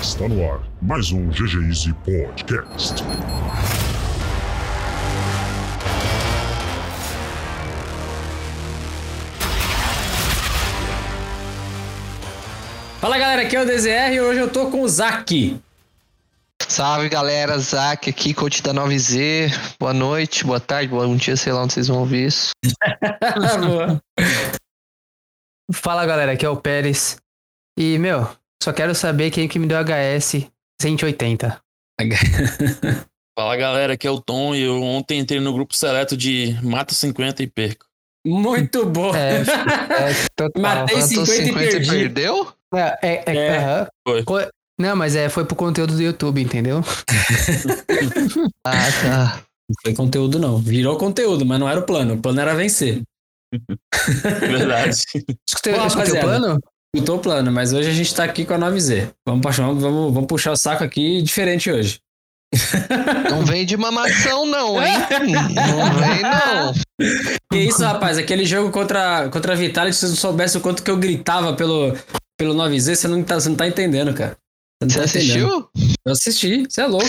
Está no ar mais um GG Easy Podcast. Fala galera, aqui é o DZR e hoje eu tô com o Zac. Salve galera, Zac aqui, coach da 9Z. Boa noite, boa tarde, bom dia, sei lá onde vocês vão ouvir isso. Boa. Fala galera, aqui é o Pérez. E, meu, só quero saber quem que me deu HS 180. Fala galera, aqui é o Tom e eu ontem entrei no grupo seleto de Mata 50 e perco. Muito bom. É, é total. Matei Matou 50 e perdi. perdeu? É, é, é, É. aham. Foi. Não, mas é, foi pro conteúdo do YouTube, entendeu? Ah, tá. Não foi conteúdo não, virou conteúdo, mas não era o plano, o plano era vencer. Verdade. Escutei, Bom, escutei o plano? Escutou o plano, mas hoje a gente tá aqui com a 9Z. Vamos, puxar- vamos, vamos, vamos puxar o saco aqui diferente hoje. Não vem de mamação não, hein? Não vem não. Que isso, rapaz? Aquele jogo contra, contra a Vitality, se você não soubesse o quanto que eu gritava pelo, pelo 9Z, você não tá, você não tá entendendo, cara. Você não tá entendendo. assistiu? Eu assisti, você é louco.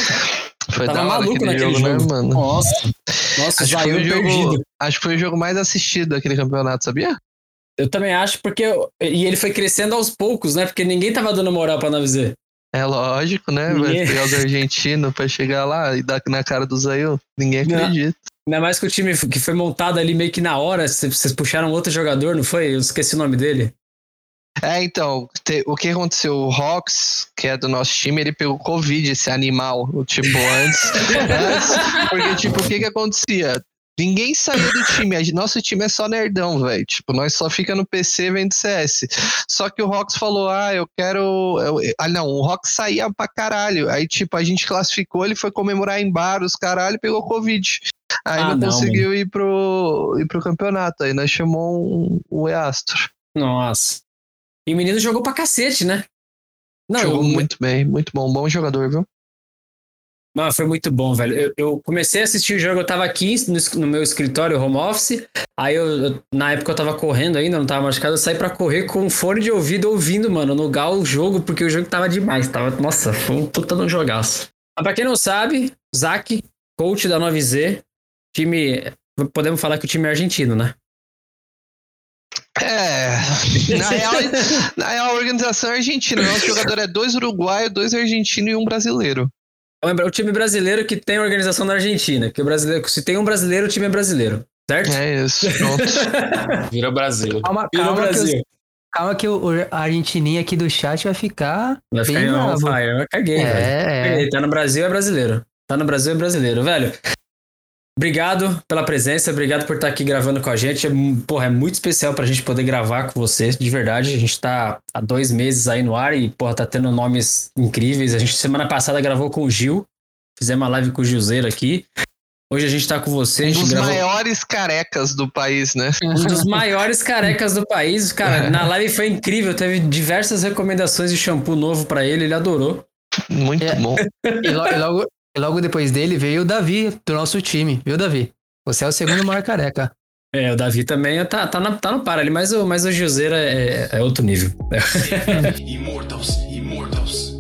Foi Tava maluco aquele naquele jogo, jogo. né, mano? Nossa, nossa, Acho foi o jogo, perdido. acho que foi o jogo mais assistido daquele campeonato, sabia? Eu também acho, porque. E ele foi crescendo aos poucos, né? Porque ninguém tava dando moral pra 9Z. É lógico, né? Ninguém- pegar os argentinos pra chegar lá e dar na cara do Zayu. Ninguém Não. acredita. Ainda mais que o time que foi montado ali meio que na hora, vocês puxaram outro jogador, não foi? Eu esqueci o nome dele. É, então, te- o que aconteceu? O Rox, que é do nosso time, ele pegou Covid, esse animal, tipo, antes. antes porque, tipo, o que que acontecia? Ninguém saiu do time. Nosso time é só nerdão, velho. Tipo, nós só fica no PC vendo CS. Só que o Rox falou: Ah, eu quero. eu- Ah, não, o Rox saía pra caralho. Aí, tipo, a gente classificou, ele foi comemorar em bar, os caralho, pegou Covid. Aí Ah, não, não, conseguiu ir pro, ir pro campeonato. Aí nós chamou um, o Eastro. Nossa. E o menino jogou pra cacete, né? Não, Jogou eu- muito bem, muito bom. Bom jogador, viu? Mano, foi muito bom, velho. Eu, eu comecei a assistir o jogo, eu tava aqui no, no meu escritório, home office. Aí eu, eu- na época eu tava correndo ainda, não tava machucado, eu saí pra correr com fone de ouvido ouvindo, mano, no gal o jogo, porque o jogo tava demais. Tava, nossa, foi um puta de um jogaço. Mas pra quem não sabe, Zac, coach da 9Z, time. Podemos falar que o time é argentino, né? É, na real, na real, a organização é argentina. Nosso jogador é dois uruguaios, dois argentinos e um brasileiro. É o time brasileiro que tem a organização da Argentina. Que o brasileiro, se tem um brasileiro, o time é brasileiro. Certo? É isso, pronto. Vira Brasil. Calma, Vira calma, que, Brasil. os- calma que o, o- a argentininha aqui do chat vai ficar Vai ficar on bravo. fire. Eu caguei, velho. É, é. Ele Tá no Brasil, é brasileiro. Tá no Brasil, é brasileiro. Velho, obrigado pela presença, obrigado por estar aqui gravando com a gente. É, porra, é muito especial pra gente poder gravar com você, de verdade. A gente tá há dois meses aí no ar e, porra, tá tendo nomes incríveis. A gente, semana passada, gravou com o Gil. Fizemos uma live com o Gilzeiro aqui. Hoje a gente tá com você. A Um dos gravou maiores carecas do país, né? um dos maiores carecas do país. Cara, na live foi incrível. Teve diversas recomendações de shampoo novo pra ele, ele adorou. Muito É. bom. E, lo- e logo, e logo depois dele veio o Davi, do nosso time. Viu, Davi? Você é o segundo maior careca. É, o Davi também tá, tá, na- tá no par ali, mas o, mas o Gilzeiro é, é outro nível. Immortals, Immortals.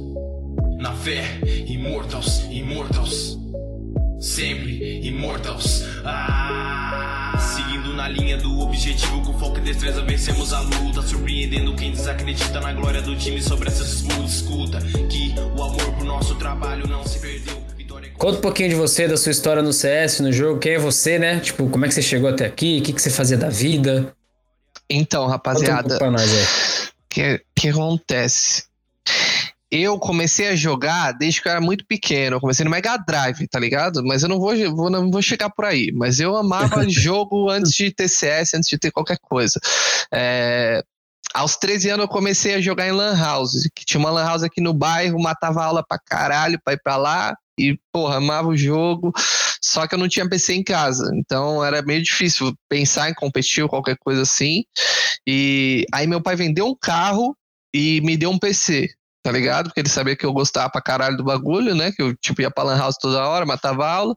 Na fé, Immortals, Immortals. Sempre Immortals. Ah, seguindo na linha do objetivo, com foco e destreza vencemos a luta. Surpreendendo quem desacredita na glória do time sobre essas escutas. Escuta que o amor pro nosso trabalho não se perdeu. Conta um pouquinho de você, da sua história no CS, no jogo. Quem é você, né? Tipo, como é que você chegou até aqui? O que, que você fazia da vida? Então, Conta um rapaziada, nós aí. o que, que acontece? Eu comecei a jogar desde que eu era muito pequeno. Eu comecei no Mega Drive, tá ligado? Mas eu não vou, vou- não vou chegar por aí. Mas eu amava jogo antes de ter CS, antes de ter qualquer coisa. É, aos 13 anos eu comecei a jogar em Lan House. Que tinha uma Lan House aqui no bairro, matava aula pra caralho pra ir pra lá. E, porra, amava o jogo. Só que eu não tinha PC em casa. Então era meio difícil pensar em competir ou qualquer coisa assim. E aí meu pai vendeu um carro e me deu um PC. tá ligado? Porque ele sabia que eu gostava pra caralho do bagulho, né? Que eu, tipo, ia pra Lan House toda hora, matava aula,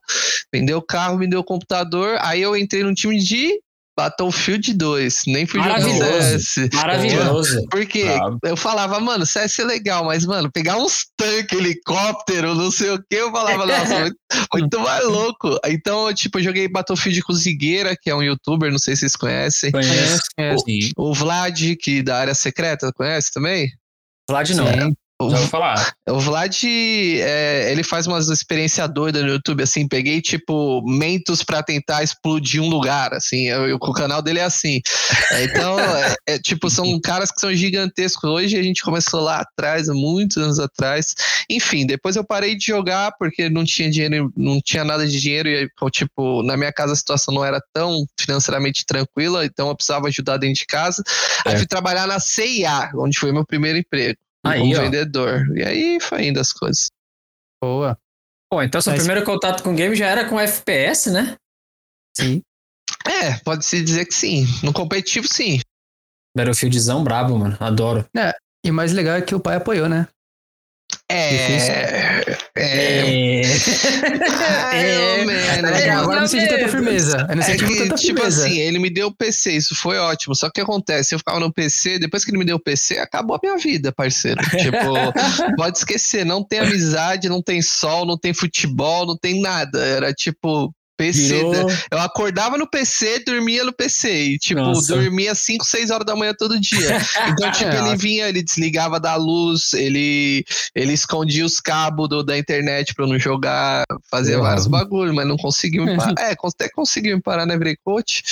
vendeu o carro, me deu o computador. Aí eu entrei num time de Battlefield 2, nem fui jogar Maravilhoso. CS. Maravilhoso. Porque Brabo. eu falava, mano, CS é legal, mas, mano, pegar uns tanques, helicóptero, não sei o que, eu falava, nossa, muito, muito mais louco. Então, eu, tipo, eu joguei Battlefield com o Zigueira, que é um youtuber, não sei se vocês conhecem. Conheço. É, Sim, O Vlad, que da área secreta, conhece também? Vlad não. sim. O, já vou falar. o Vlad, é, ele faz umas experiências doidas no YouTube, assim, peguei, tipo, mentos pra tentar explodir um lugar, assim, eu- eu- o canal dele é assim. É, Então, é, é, tipo, são caras que são gigantescos hoje, a gente começou lá atrás, há muitos anos atrás. Enfim, depois eu parei de jogar porque não tinha dinheiro, não tinha nada de dinheiro e, tipo, na minha casa a situação não era tão financeiramente tranquila, então eu precisava ajudar dentro de casa. Aí É. fui trabalhar na CIA, onde foi meu primeiro emprego. Aí, como ó. vendedor. E aí foi indo as coisas. Boa. Pô, então seu Mas- primeiro contato com game já era com FPS, né? Sim. É, pode-se dizer que sim. No competitivo, sim. Battlefieldzão brabo, mano. Adoro. E o mais legal é que o pai apoiou, né? É. É. É. É, man, É, é, agora eu não senti tanta firmeza. Eu não É senti que, tanta tipo firmeza. assim, ele me deu o PC, isso foi ótimo. Só que o que acontece? Eu ficava no PC, depois que ele me deu o PC, acabou a minha vida, parceiro. Tipo, pode esquecer, não tem amizade, não tem sol, não tem futebol, não tem nada. Era tipo. PC, Virou. eu acordava no PC, dormia no PC. E, tipo, Nossa. dormia 5, 6 horas da manhã todo dia. Então, tipo, ele vinha, ele desligava da luz, ele, ele escondia os cabos do- da internet pra eu não jogar, fazia vários bagulhos, mas não conseguiu me parar. É, até conseguiu me parar, né? Coach.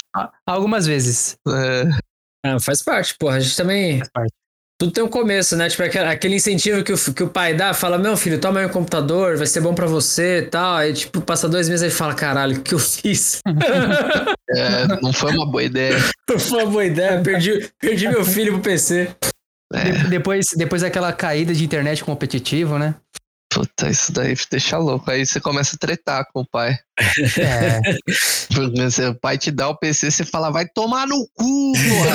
Algumas vezes. É, Ah, faz parte, porra. A gente também. Tudo tem um começo, né? Tipo, aquele- incentivo que o, que o pai dá, fala: Meu filho, toma aí um computador, vai ser bom pra você e tal. Aí, tipo, passa dois meses e fala: Caralho, o que eu fiz? é, não foi uma boa ideia. Não foi uma boa ideia, perdi, perdi meu filho pro PC. É, De- depois, depois daquela caída de internet competitivo, né? puta, isso daí deixa louco. Aí você começa a tretar com o pai. É. O pai te dá o PC, você fala, vai tomar no cu, porra.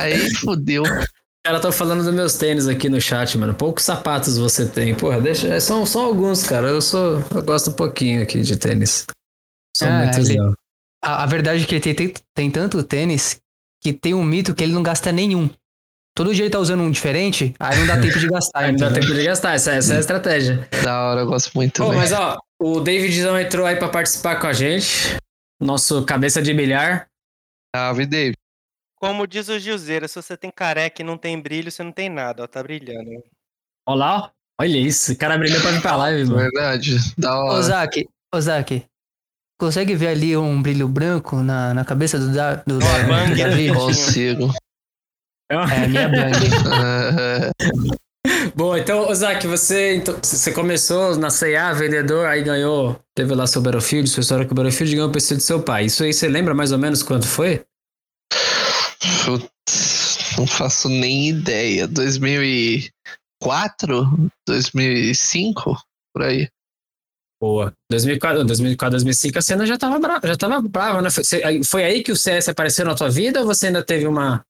Aí, aí fodeu. Ela tá falando dos meus tênis aqui no chat, mano. Poucos sapatos você tem. Porra, deixa. é, São, são alguns, cara. Eu sou. Eu gosto um pouquinho aqui de tênis. Sou Ah, muito ele-. A, a verdade é que ele tem, tem, tem tanto tênis que tem um mito que ele não gasta nenhum. Todo dia ele tá usando um diferente, aí não dá tempo de gastar. Aí não dá tempo de gastar, essa, essa é a estratégia. Da hora, eu gosto muito. Pô, mas ó, o Davidzão entrou aí pra participar com a gente. Nosso cabeça de milhar. Salve, David. Como diz o Gilzeira, se você tem careca e não tem brilho, você não tem nada, ó, tá brilhando. Olha lá, ó. Olha isso. O cara brilhou pra vir pra live, mano. Verdade. Da Ô, hora. Zaki, ô, Zaki, consegue ver ali um brilho branco na, na cabeça do, da, do, da, do bang, Davi? Consigo. É a minha bang. É, Bom, então, Ozaki, você, então, você começou na CA, vendedor, aí ganhou, teve lá seu Battlefield, sua história com o Battlefield, ganhou o PC do seu pai. Isso aí você lembra mais ou menos quanto foi? Putz, não faço nem ideia. 2004? 2005? Por aí. Boa. 2004, 2004 2005 a cena já tava brava, já tava brava, né? Foi, foi aí que o CS apareceu na tua vida ou você ainda teve uma...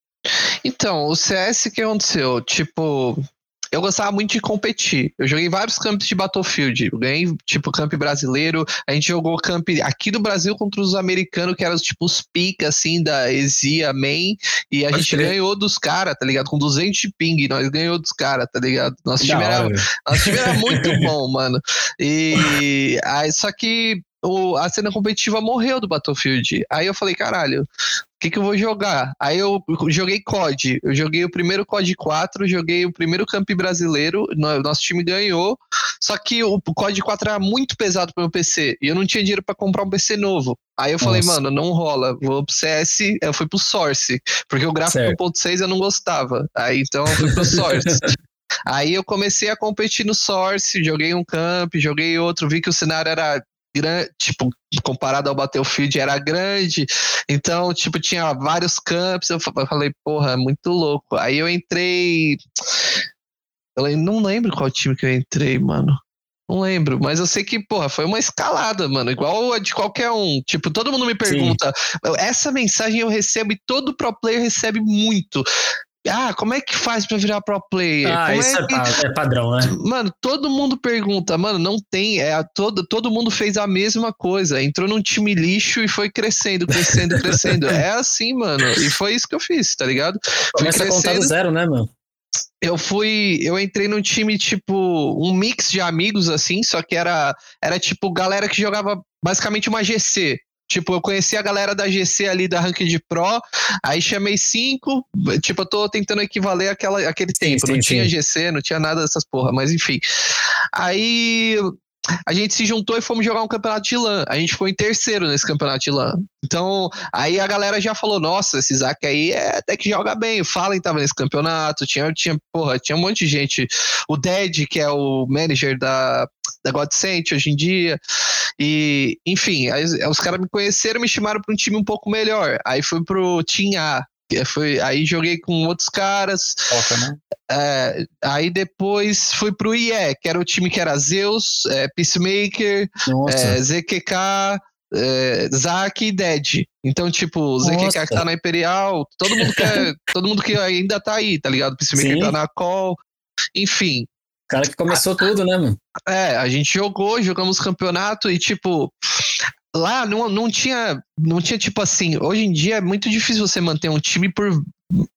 Então, o CS que aconteceu? Tipo, eu gostava muito de competir. Eu joguei vários campos de Battlefield. Eu ganhei, tipo, camp brasileiro. A gente jogou camp aqui do Brasil contra os americanos, que eram, tipo, os pica, assim, da Exia Main. E a Pode gente crer. ganhou dos caras, tá ligado? Com 200 de ping, nós ganhou dos caras, tá ligado? Nosso time era nosso time era muito bom, mano. E aí, só que o- a cena competitiva morreu do Battlefield. Aí eu falei, caralho, o que, que eu vou jogar? Aí eu joguei COD. Eu joguei o primeiro COD 4, joguei o primeiro camp brasileiro. no- Nosso time ganhou. Só que o COD 4 era muito pesado pro meu PC. E eu não tinha dinheiro pra comprar um PC novo. Aí eu falei, Nossa. mano, não rola. Vou pro CS. Eu fui pro Source. Porque o gráfico Certo. 1.6 eu não gostava. Aí então eu fui pro Source. Aí eu comecei a competir no Source, joguei um camp, joguei outro, vi que o cenário era grande, tipo, comparado ao Battlefield era grande, então, tipo, tinha vários campos, eu fa- eu falei, porra, é muito louco. Aí eu entrei, eu não lembro qual time que eu entrei, mano. Não lembro, mas eu sei que, porra, foi uma escalada, mano, igual a de qualquer um. Tipo, todo mundo me pergunta, essa mensagem eu recebo e todo pro player recebe muito. Ah, como é que faz pra virar pro player? Ah, Como isso é é, que- é padrão, né? Mano, todo mundo pergunta, mano, não tem, é, todo, todo mundo fez a mesma coisa, entrou num time lixo e foi crescendo, crescendo, crescendo. É assim, mano, e foi isso que eu fiz, tá ligado? Começa a contar do zero, né, mano? eu fui, eu entrei num time tipo um mix de amigos assim, só que era era tipo galera que jogava basicamente uma GC. Tipo, eu conheci a galera da GC ali da Ranked Pro, aí chamei cinco, tipo, eu tô tentando equivaler aquele tempo. não sim, tinha sim. GC, não tinha nada dessas porra, mas enfim. Aí a gente se juntou e fomos jogar um campeonato de LAN. A gente ficou em terceiro nesse campeonato de LAN. Então, aí a galera já falou: nossa, esse Isaac aí é até que joga bem. O Fallen tava nesse campeonato, tinha, tinha, porra, tinha um monte de gente. O Dead, que é o manager da, da Godsent hoje em dia. E, enfim, aí, os caras me conheceram me chamaram para um time um pouco melhor. Aí fui pro Team A. que foi, aí joguei com outros caras. Né? É, aí depois fui pro IE, que era o time que era Zeus, é, Peacemaker, é, ZQK, é, Zack e Dead. Então, tipo, o ZQK que tá na Imperial, todo mundo que, é- todo mundo que ainda tá aí, tá ligado? Peacemaker Sim. tá na call. Enfim, O cara que começou tudo, né, mano? é, a gente jogou, jogamos campeonato e, tipo, lá não, não tinha, não tinha, tipo assim, hoje em dia é muito difícil você manter um time por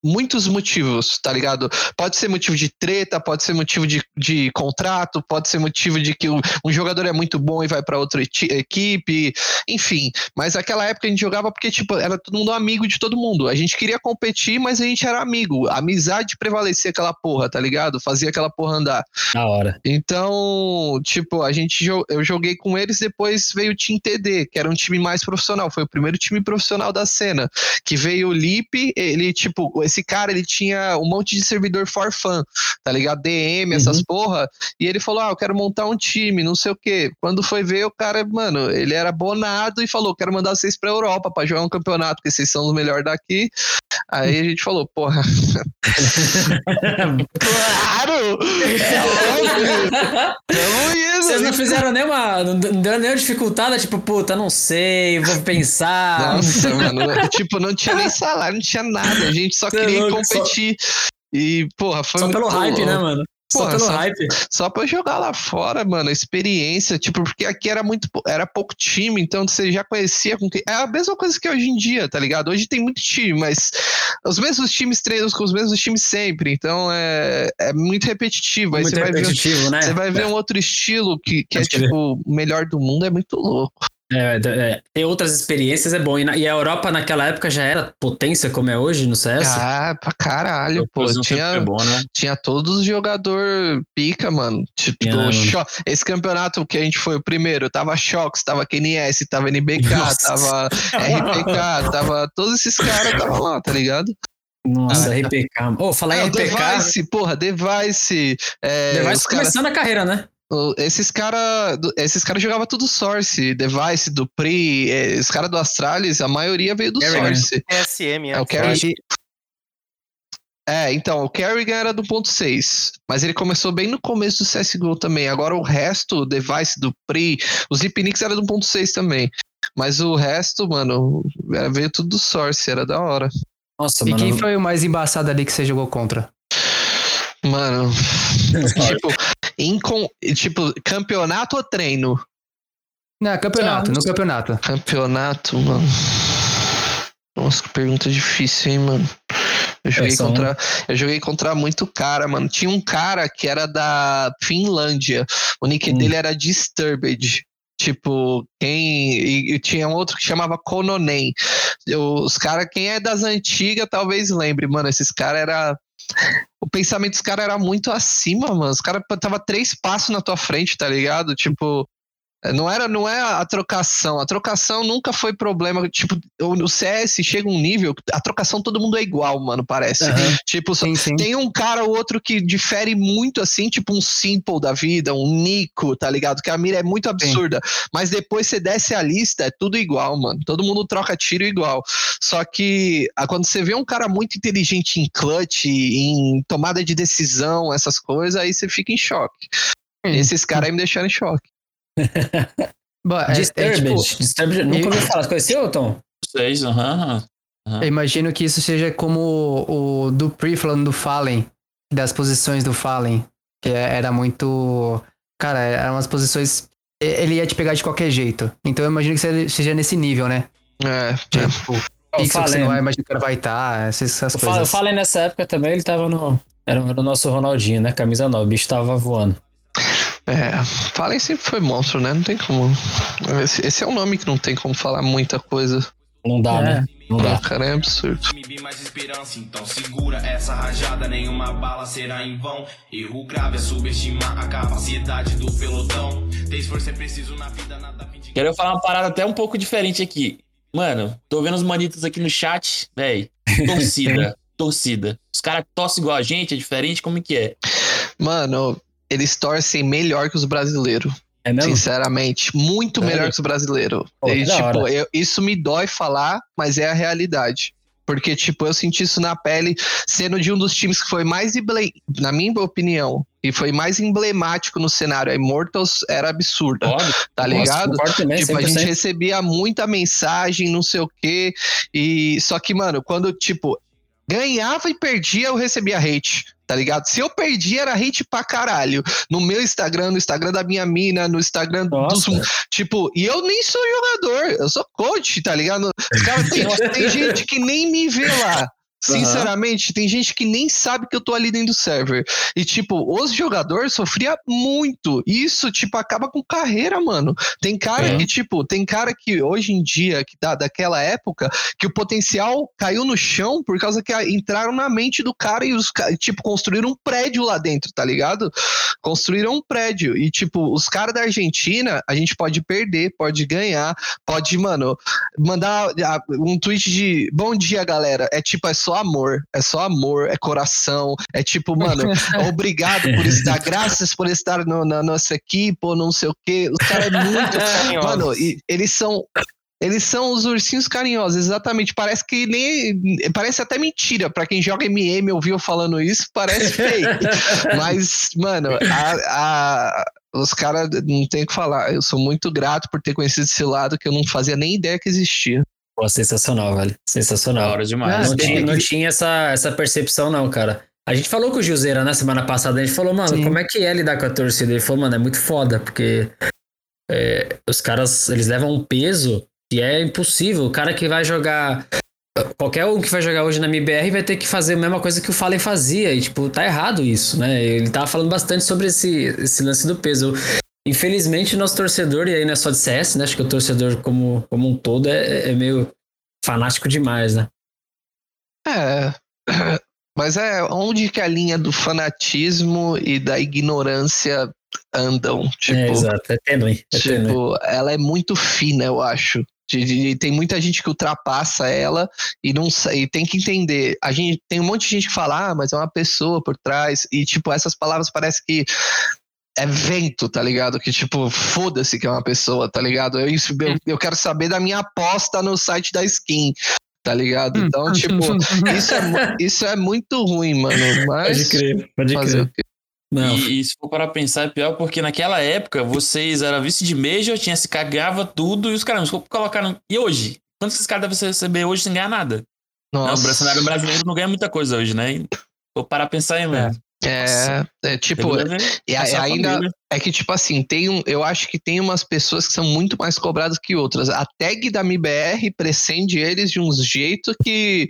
muitos motivos, tá ligado? Pode ser motivo de treta, pode ser motivo de, de contrato, pode ser motivo de que um, um jogador é muito bom e vai pra outra equipe, enfim. Mas naquela época a gente jogava porque, tipo, era todo mundo amigo de todo mundo. A gente queria competir, mas a gente era amigo. A amizade prevalecia aquela porra, tá ligado? Fazia aquela porra andar. Da hora. Então, tipo, a gente eu joguei com eles, depois veio o Team TD, que era um time mais profissional, foi o primeiro time profissional da cena, que veio o Lip, ele tipo, esse cara, ele tinha um monte de servidor for fun, tá ligado? DM, essas porra, e ele falou: "Ah, eu quero montar um time, não sei o quê". Quando foi ver o cara, mano, ele era bonado e falou: "Quero mandar vocês pra Europa pra jogar um campeonato, porque vocês são os melhores daqui". Aí a gente falou: "Porra, claro! É óbvio! Tamo indo!" Vocês não fizeram nenhuma. Não deram nenhuma dificultada, tipo, puta, não sei, vou pensar. Nossa, mano. Tipo, não tinha nem salário, não tinha nada. A gente só Cê é queria louco, só- competir. E, porra, foi Só pelo hype, né, louco. Mano? Só Porra, pelo só- hype. Só pra jogar lá fora, mano, a experiência, tipo, porque aqui era muito, era pouco time, então você já conhecia com quem. É a mesma coisa que hoje em dia, tá ligado? Hoje tem muito time, mas os mesmos times treinam com os mesmos times sempre, então é, é muito repetitivo. Aí Muito você vai ver. repetitivo, né? Você vai ver um outro estilo que, que é tipo o melhor do mundo, é muito louco. É, é, ter outras experiências é bom. E, na- e a Europa naquela época já era potência como é hoje no CS? Ah, pra caralho, pô. Tinha, é bom, né? tinha todos os jogador pica, mano. Tipo, Tinha, mano. Sho- esse campeonato que a gente foi o primeiro, tava Shox, tava KNS, tava NBK, Nossa. tava RPK, tava todos esses caras tava lá, tá ligado? Nossa, RPK. Ô, falar É, em RPK. Device, porra, Device. É, Device os cara- começando a carreira, né? O- esses caras esses cara jogavam tudo Source, Device, do Pri, é, os caras do Astralis, a maioria veio do Kerrigan. Source. TSM, É o Kerrigan. eu acho. É, então, o Kerrigan era do ponto 6, mas ele começou bem no começo do CSGO também. Agora o resto, o device do Pri, os Ipnix era do ponto 6 também. Mas o resto, mano, era- veio tudo do Source, era da hora. Nossa, E mano. quem foi o mais embaçado ali que você jogou contra? Mano, tipo, em tipo, campeonato ou treino? Não, campeonato, Ah, no campeonato. Campeonato, mano. Nossa, que pergunta difícil, hein, mano. Eu joguei, um. contra, eu joguei contra muito cara, mano. Tinha um cara que era da Finlândia. O nick Hum. dele era Disturbed. Tipo, quem. E, e tinha um outro que chamava Kononen. Eu- os caras, quem é das antigas, talvez lembre, mano. Esses caras era. O pensamento dos caras era muito acima, mano. Os caras tava três passos na tua frente, tá ligado? Tipo. Não era, não é a trocação. A trocação nunca foi problema. Tipo, o CS chega um nível. que A trocação todo mundo é igual, mano, parece. Aham. Tipo, Sim, sim. tem um cara ou outro que difere muito, assim, tipo um Simple da vida, um Nico, tá ligado? Que a mira é muito absurda. Mas depois você desce a lista, é tudo igual, mano. Todo mundo troca tiro igual. Só que ah, quando você vê um cara muito inteligente em clutch, em tomada de decisão, essas coisas, aí você fica em choque. Hum. Esses caras aí me deixaram em choque. Bom, é- é, Disturbed. tipo, Disturbed. Nunca eu- ouviu falar. Você conheceu, Tom? Seis, aham. Aham. Eu imagino que isso seja como o, o Dupri falando do Fallen, das posições do Fallen, que é- era muito. Cara, eram umas posições. Ele ia te pegar de qualquer jeito. Então eu imagino que seja- nesse nível, né? É, Tipo, Eu pixel que você não vai imaginar que o cara vai estar, essas, essas coisas. falei nessa época também, ele tava no. Era o nosso Ronaldinho, né? Camisa 9, o bicho tava voando. É. Fallen sempre foi monstro, né? Não tem como. Esse, esse é um nome que não tem como falar muita coisa. Não dá, É. né? Não dá. O cara é absurdo. Me vi mais esperança, então segura essa rajada, nenhuma bala será em vão. Erro grave é subestimar a capacidade do pelotão. Ter esforço é preciso na vida, nada Quero falar uma parada até um pouco diferente aqui. Mano, tô vendo os manitos aqui no chat, véi. Torcida, torcida. Os caras torcem igual a gente, é diferente, como que é? Mano, eles torcem melhor que os brasileiros. É mesmo? Sinceramente, muito Sério? melhor que os brasileiros. Pô, E, tipo, eu- isso me dói falar, mas é a realidade. Porque, tipo, eu senti isso na pele, sendo de um dos times que foi mais, na minha opinião, e foi mais emblemático no cenário. A Immortals era absurda, Óbvio. tá Nossa, ligado? concordo também, Tipo, a gente 100%. recebia muita mensagem, não sei o quê. E só que, mano, quando, tipo, ganhava e perdia, eu recebia hate, tá ligado? Se eu perdia, era hate pra caralho. No meu Instagram, no Instagram da minha mina, no Instagram Nossa. dos. Tipo, e eu nem sou jogador, eu sou coach, tá ligado? Cara, tem, tem gente que nem me vê lá. Sinceramente, tem gente que nem sabe que eu tô ali dentro do server. E, tipo, os jogadores sofriam muito. E isso, tipo, acaba com carreira, mano. Tem cara É. que, tipo, tem cara que hoje em dia, que tá daquela época, que o potencial caiu no chão por causa que entraram na mente do cara e os tipo, construíram um prédio lá dentro, tá ligado? Construíram um prédio. E, tipo, os caras da Argentina, a gente pode perder, pode ganhar, pode, mano, mandar ah, um tweet de bom dia, galera. É tipo, é só amor, é só amor, é coração, é tipo, mano, obrigado por estar, graças por estar no- na nossa equipe, ou não sei o quê. Os caras é muito. Mano, e eles são. Eles são os ursinhos carinhosos, exatamente. Parece que nem. Parece até mentira. Pra quem joga MM ouviu falando isso, parece fake. Mas, mano, a- a- os caras não tem o que falar. Eu sou muito grato por ter conhecido esse lado que eu não fazia nem ideia que existia. Pô, sensacional, velho. Da Sensacional. hora demais. não, tem- tinha, não tinha essa, essa percepção, não, cara. A gente falou com o Juseira na semana passada, a gente falou, mano, Sim. como é que é lidar com a torcida? Ele falou, mano, é muito foda, porque é, os caras, eles levam um peso que é impossível. O cara que vai jogar. Qualquer um que vai jogar hoje na MBR vai ter que fazer a mesma coisa que o Fallen fazia. E, tipo, tá errado isso, né? Ele tava falando bastante sobre esse, esse lance do peso. Infelizmente, o nosso torcedor, e aí não é só de CS, né? Acho que o torcedor como, como um todo é, é meio fanático demais, né? É. Mas é onde que a linha do fanatismo e da ignorância andam. Tipo, é, exato. É tênue. É tênue. Tipo, ela é muito fina, eu acho. De- de- tem muita gente que ultrapassa ela e não e tem que entender. A gente tem um monte de gente que fala, ah, mas é uma pessoa por trás e tipo essas palavras parece que é vento, tá ligado? Que tipo, foda-se que é uma pessoa, tá ligado? Eu, isso, eu, eu quero saber da minha aposta no site da skin, tá ligado? Então, tipo, isso é, isso é muito ruim, mano. Mas Pode crer, pode crer. Não, E, e se for para pensar, é pior porque naquela época vocês eram vice de Major, tinha se cagava tudo e os caras colocaram. E hoje? Quanto esses caras devem receber hoje sem ganhar nada? Não, o Nossa. cenário brasileiro não ganha muita coisa hoje, né? Vou parar a pensar aí, mano. É, é tipo, e a- Essa ainda família. é que, tipo assim, tem um, eu acho que tem umas pessoas que são muito mais cobradas que outras. A tag da MBR prescinde eles de um jeito que,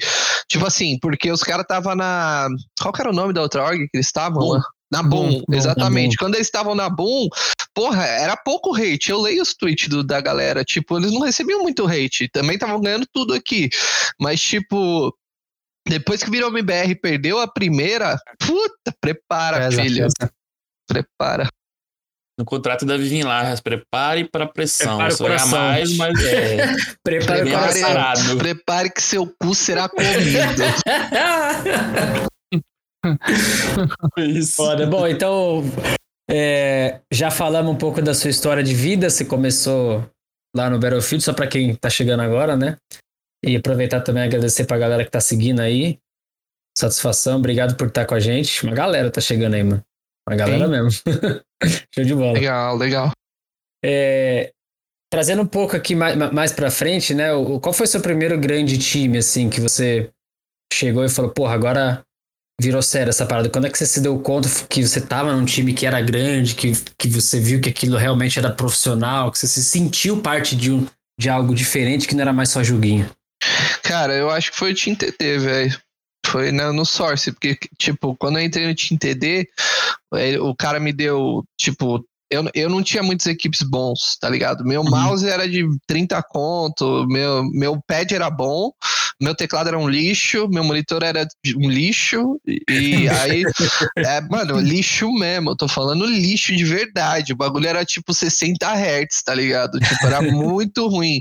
tipo assim, porque os caras estavam na. Qual era o nome da outra org que eles estavam? Boom. Na Boom, Boom, exatamente. na Quando eles estavam na Boom, porra, era pouco hate. Eu leio os tweets do- da galera, tipo, eles não recebiam muito hate. Também estavam ganhando tudo aqui. Mas, tipo, depois que virou MBR e perdeu a primeira, puta, prepara, Pesa, filho. Prepara. No contrato deve vir lá, prepare para pressão. Prepare o ganhar coração. mais, mas é. Prepare- preparado. Prepare que seu cu será comido. Isso. Foda. Bom, então é, já falamos um pouco da sua história de vida. Você começou lá no Battlefield, só pra quem tá chegando agora, né? E aproveitar também e agradecer pra galera que tá seguindo aí. Satisfação, obrigado por estar com a gente. Uma galera tá chegando aí, mano. Uma galera Sim. mesmo. Show de bola. legal, legal. É, trazendo um pouco aqui mais, mais pra frente, né? o- Qual foi seu primeiro grande time, assim, que você chegou e falou, porra, agora virou sério essa parada? Quando é que você se deu conta que você tava num time que era grande, que, que você viu que aquilo realmente era profissional, que você se sentiu parte de, um, de algo diferente, que não era mais só joguinho? Cara, eu acho que foi o Team TD, velho. Foi na- no Source, porque, tipo, quando eu entrei no Team TD, ele- o cara me deu, tipo, eu, eu não tinha muitas equipes bons, tá ligado? Meu mouse era de 30 conto, meu, meu pad era bom, meu teclado era um lixo, meu monitor era um lixo, e, aí, é, mano, lixo mesmo, eu tô falando lixo de verdade, o bagulho era tipo 60 Hz, tá ligado? Tipo, era muito ruim.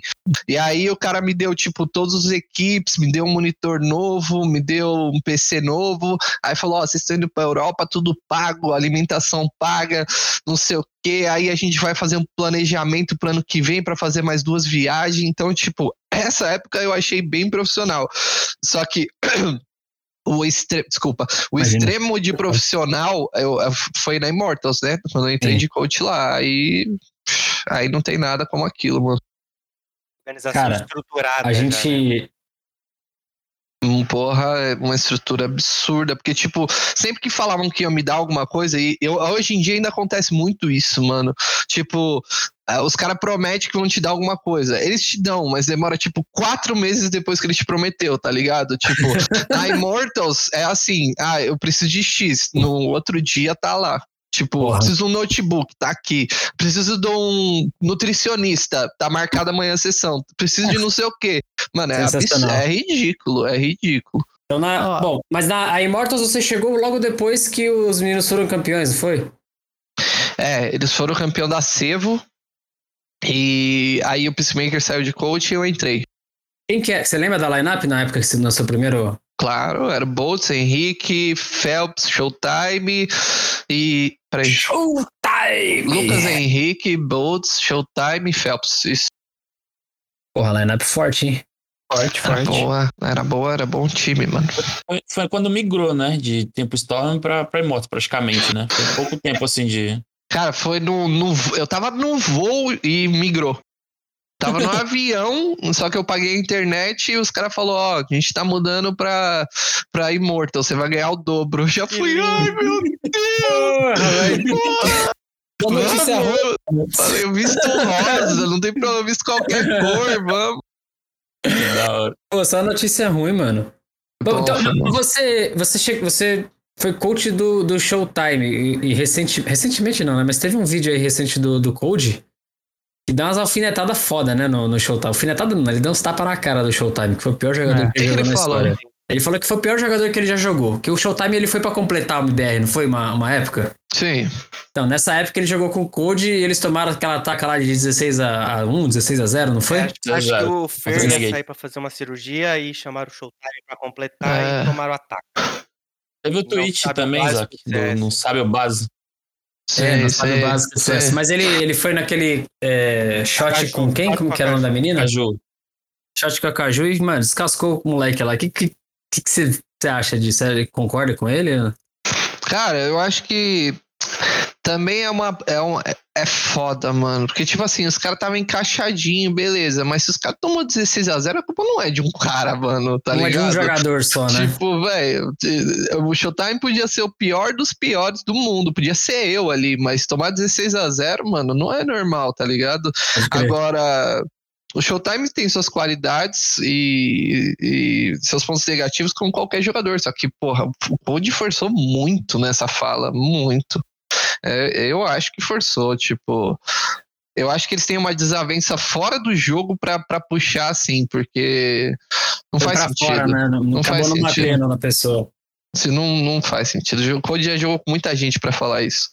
E aí o cara me deu, tipo, todos os equipes, me deu um monitor novo, me deu um PC novo. Aí falou, ó, vocês estão indo pra Europa, tudo pago, alimentação paga, não sei o quê. Aí a gente vai fazer um planejamento pro ano que vem pra fazer mais duas viagens. Então, tipo, essa época eu achei bem profissional. Só que o extre... desculpa, o Imagina. extremo de profissional eu, eu- foi na Immortals, né? Quando eu entrei Sim. de coach lá. Aí, aí não tem nada como aquilo, mano. Organização Cara, estruturada. A já, né? Hum, Porra, é uma estrutura absurda, porque, tipo, sempre que falavam que iam me dar alguma coisa, e eu, hoje em dia ainda acontece muito isso, mano. Tipo, ah, os caras prometem que vão te dar alguma coisa. Eles te dão, mas demora, tipo, quatro meses depois que ele te prometeu, tá ligado? Tipo, na Immortals é assim, ah, eu preciso de X, no outro dia tá lá. Tipo, Porra. preciso de um notebook, tá aqui. Preciso de um nutricionista, tá marcada amanhã a sessão. Preciso de não sei o quê. Mano, é, é ridículo, é ridículo. Então, na, Ó. bom, mas na a Immortals você chegou logo depois que os meninos foram campeões, não foi? É, eles foram campeão da Sevo. E aí o Peacemaker saiu de coach e eu entrei. Quem que é? Você lembra da lineup na época que você no seu primeiro. Claro, era Boltz, Henrique, Phelps, Showtime e. Peraí. Showtime! Lucas Henrique, Boltz, Showtime e Phelps. Isso Porra, lineup forte, hein? Forte, era forte. boa, era boa, era bom time, mano. Foi, foi quando migrou, né? De Tempo Storm pra, pra Immortals, praticamente, né? Foi pouco tempo assim de. Cara, foi no, no. Eu tava no voo e migrou. Tava no avião, só que eu paguei a internet e os caras falaram, ó, a gente tá mudando pra, pra Immortal, você vai ganhar o dobro. Eu já fui, ai meu Deus! Boa notícia ruim. Falei, eu visto rosa, não tem problema, eu visto qualquer cor, vamos. Da hora. Pô, só notícia ruim, mano. Bom, Bom, então, você, você, che- você foi coach do, do Showtime e, e recente, recentemente não, né? Mas teve um vídeo aí recente do, do Code que dá umas alfinetadas foda, né? No, no Showtime. Alfinetada não, ele deu uns tapas na cara do Showtime, que foi o pior jogador É. que ele que jogou ele na falou? história. Ele falou que foi o pior jogador que ele já jogou. Que o Showtime ele foi pra completar o MBR, não foi uma, uma época? Sim, Então, nessa época ele jogou com o Code e eles tomaram aquela ataca lá de 16 a, a 1, 16 a 0, não foi? Acho, acho que o Fer ia sair pra fazer uma cirurgia e chamaram o Showtime pra completar É. e tomaram o ataque. Teve o tweet também, Isaac, do CS. não sabe o base. É, não sei, sabe o sei, básico sei. CS. Mas ele, ele foi naquele é, shot Caju, com quem? Como com que era o nome da menina? Caju. Shot com a Caju e, mano, descascou o moleque lá. O que, que, que, que você, você acha disso? Você concorda com ele? Cara, eu acho que também é uma. É, um, é- é foda, mano. Porque, tipo assim, os caras estavam encaixadinho, beleza. Mas se os caras tomou 16 a 0 a culpa não é de um cara, mano, tá não é de ligado? um jogador só, né? Tipo, velho, o Showtime podia ser o pior dos piores do mundo, podia ser eu ali, mas tomar 16 a 0 mano, não é normal, tá ligado? Agora, o Showtime tem suas qualidades e, e seus pontos negativos como qualquer jogador, só que, porra, o Code forçou muito nessa fala, muito. É, eu acho que forçou, tipo. Eu acho que eles têm uma desavença fora do jogo pra, pra puxar assim, porque não Foi faz sentido. fora, né? Não, Não faz não sentido. na pessoa. Assim, não, não faz sentido. O Code já jogou com muita gente pra falar isso.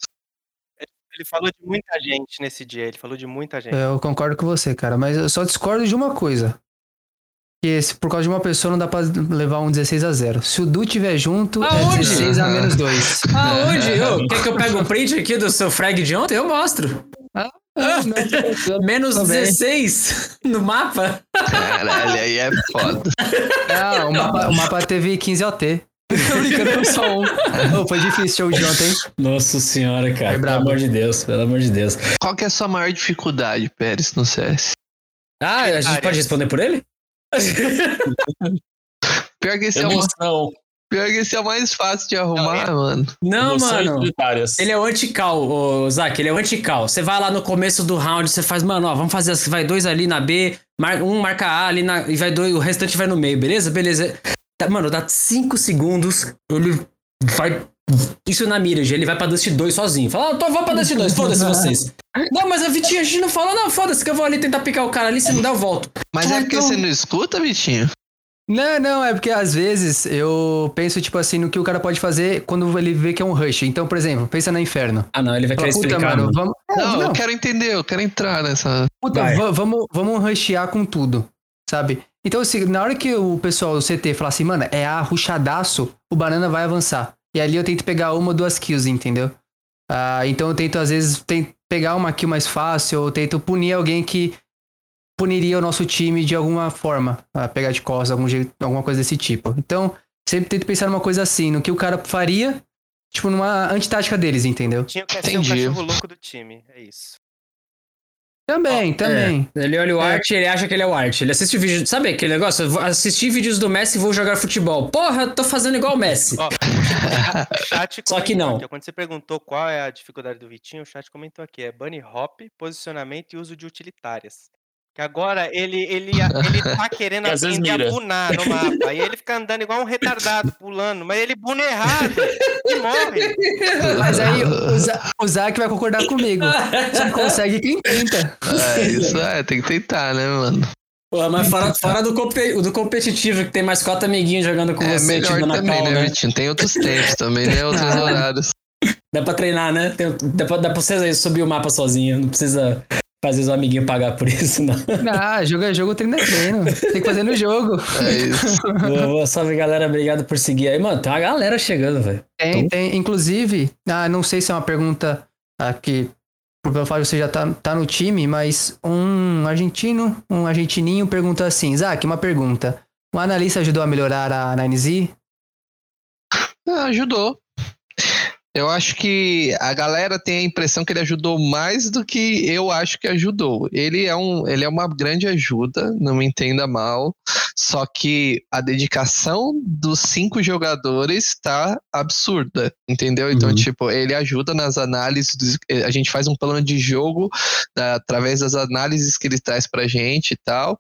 Ele falou de muita gente nesse dia, ele falou de muita gente. Eu concordo com você, cara, mas eu só discordo de uma coisa. Que se por causa de uma pessoa não dá pra levar um 16 a 0 Se o Du tiver junto, Aonde? é 16 a menos 2. Aonde? Ô, quer que eu pegue um print aqui do seu frag de ontem? Eu mostro. Menos Também. 16 no mapa. Caralho, aí é foda. Ah, o mapa, o mapa teve 15 OT. Tô brincando, foi só um. Foi difícil o show de ontem. Nossa senhora, cara. É pelo amor de Deus, pelo amor de Deus. Qual que é a sua maior dificuldade, Pérez, no CS? Ah, a gente pode responder por ele? Pior que esse é, o, pior que esse é o mais fácil de arrumar, mano. Não, emoções mano. Ele é o anti-cal, ô, Zac, ele é o anti-cal. Você vai lá no começo do round, você faz, mano, ó, vamos fazer assim, vai dois ali na B, mar- um marca A ali na, e vai dois, o restante vai no meio, beleza? Beleza. Tá, mano, dá cinco segundos, ele vai. Isso na Mirage, ele vai pra Dust 2 sozinho. Fala, ah, tô, vou pra Dust 2, foda-se vocês. Não, mas a Vitinho, a gente não fala, não, foda-se que eu vou ali tentar picar o cara ali, se não der, eu volto. Mas Ah, é porque então- você não escuta, Vitinho? Não, não, é porque às vezes eu penso, tipo assim, no que o cara pode fazer quando ele vê que é um rush. Então, por exemplo, pensa na Inferno. Ah, não, ele vai Fala, querer puta, explicar. mano, mano. vamos. Não, não, eu quero entender, eu quero entrar nessa. puta, vamos, vamos rushear com tudo, sabe? Então, assim, na hora que o pessoal, o CT, falar assim, mano, é a o banana vai avançar. E ali eu tento pegar uma ou duas kills, entendeu? Ah, então eu tento, às vezes, tem- pegar uma kill mais fácil, ou tento punir alguém que puniria o nosso time de alguma forma. Ah, pegar de costas, algum jeito, alguma coisa desse tipo. Então, sempre tento pensar numa coisa assim, no que o cara faria, tipo, numa antitática deles, entendeu? Tinha que ser o cachorro louco do time. É isso. Também, também. Ele olha o É. art ele acha que ele é o art. Ele assiste vídeo. Sabe aquele negócio? Eu vou assistir vídeos do Messi e vou jogar futebol. Porra, tô fazendo igual o Messi. Ó, o chat Só que não. aqui, quando você perguntou qual é a dificuldade do Vitinho, o chat comentou aqui, é bunny hop, posicionamento e uso de utilitárias. Que agora ele, ele, ele tá querendo aprender a bunar no mapa. Aí ele fica andando igual um retardado, pulando. Mas ele buna errado e morre. Mas aí o, o Zac vai concordar comigo. Só consegue quem tenta. É, isso é, tem que tentar, né, mano? Porra, mas fora, fora do, do competitivo, que tem mais quatro amiguinhos jogando com É você, melhor te dando a também, né, né? Vitinho? Tem outros tempos também, né? Outros horários. Dá pra treinar, né? Tem- dá, pra, dá pra você subir o mapa sozinho. Não precisa fazer os amiguinhos pagar por isso, não. Ah, jogo é jogo, treino é treino. Tem que fazer no jogo. É isso. boa, boa. Salve, galera. Obrigado por seguir aí. Mano, tem uma galera chegando, velho. Tem, tem. Inclusive, ah, não sei se é uma pergunta pelo fato de você já tá, tá no time, mas um argentino, um argentininho pergunta assim, Zac, uma pergunta. O analista ajudou a melhorar a 9Z? Ah, ajudou. Eu acho que a galera tem a impressão que ele ajudou mais do que eu acho que ajudou. Ele é, um, ele é uma grande ajuda, não me entenda mal. Só que a dedicação dos cinco jogadores tá absurda, entendeu? Então, Uhum. tipo, ele ajuda nas análises. dos- a gente faz um plano de jogo né, através das análises que ele traz pra gente e tal.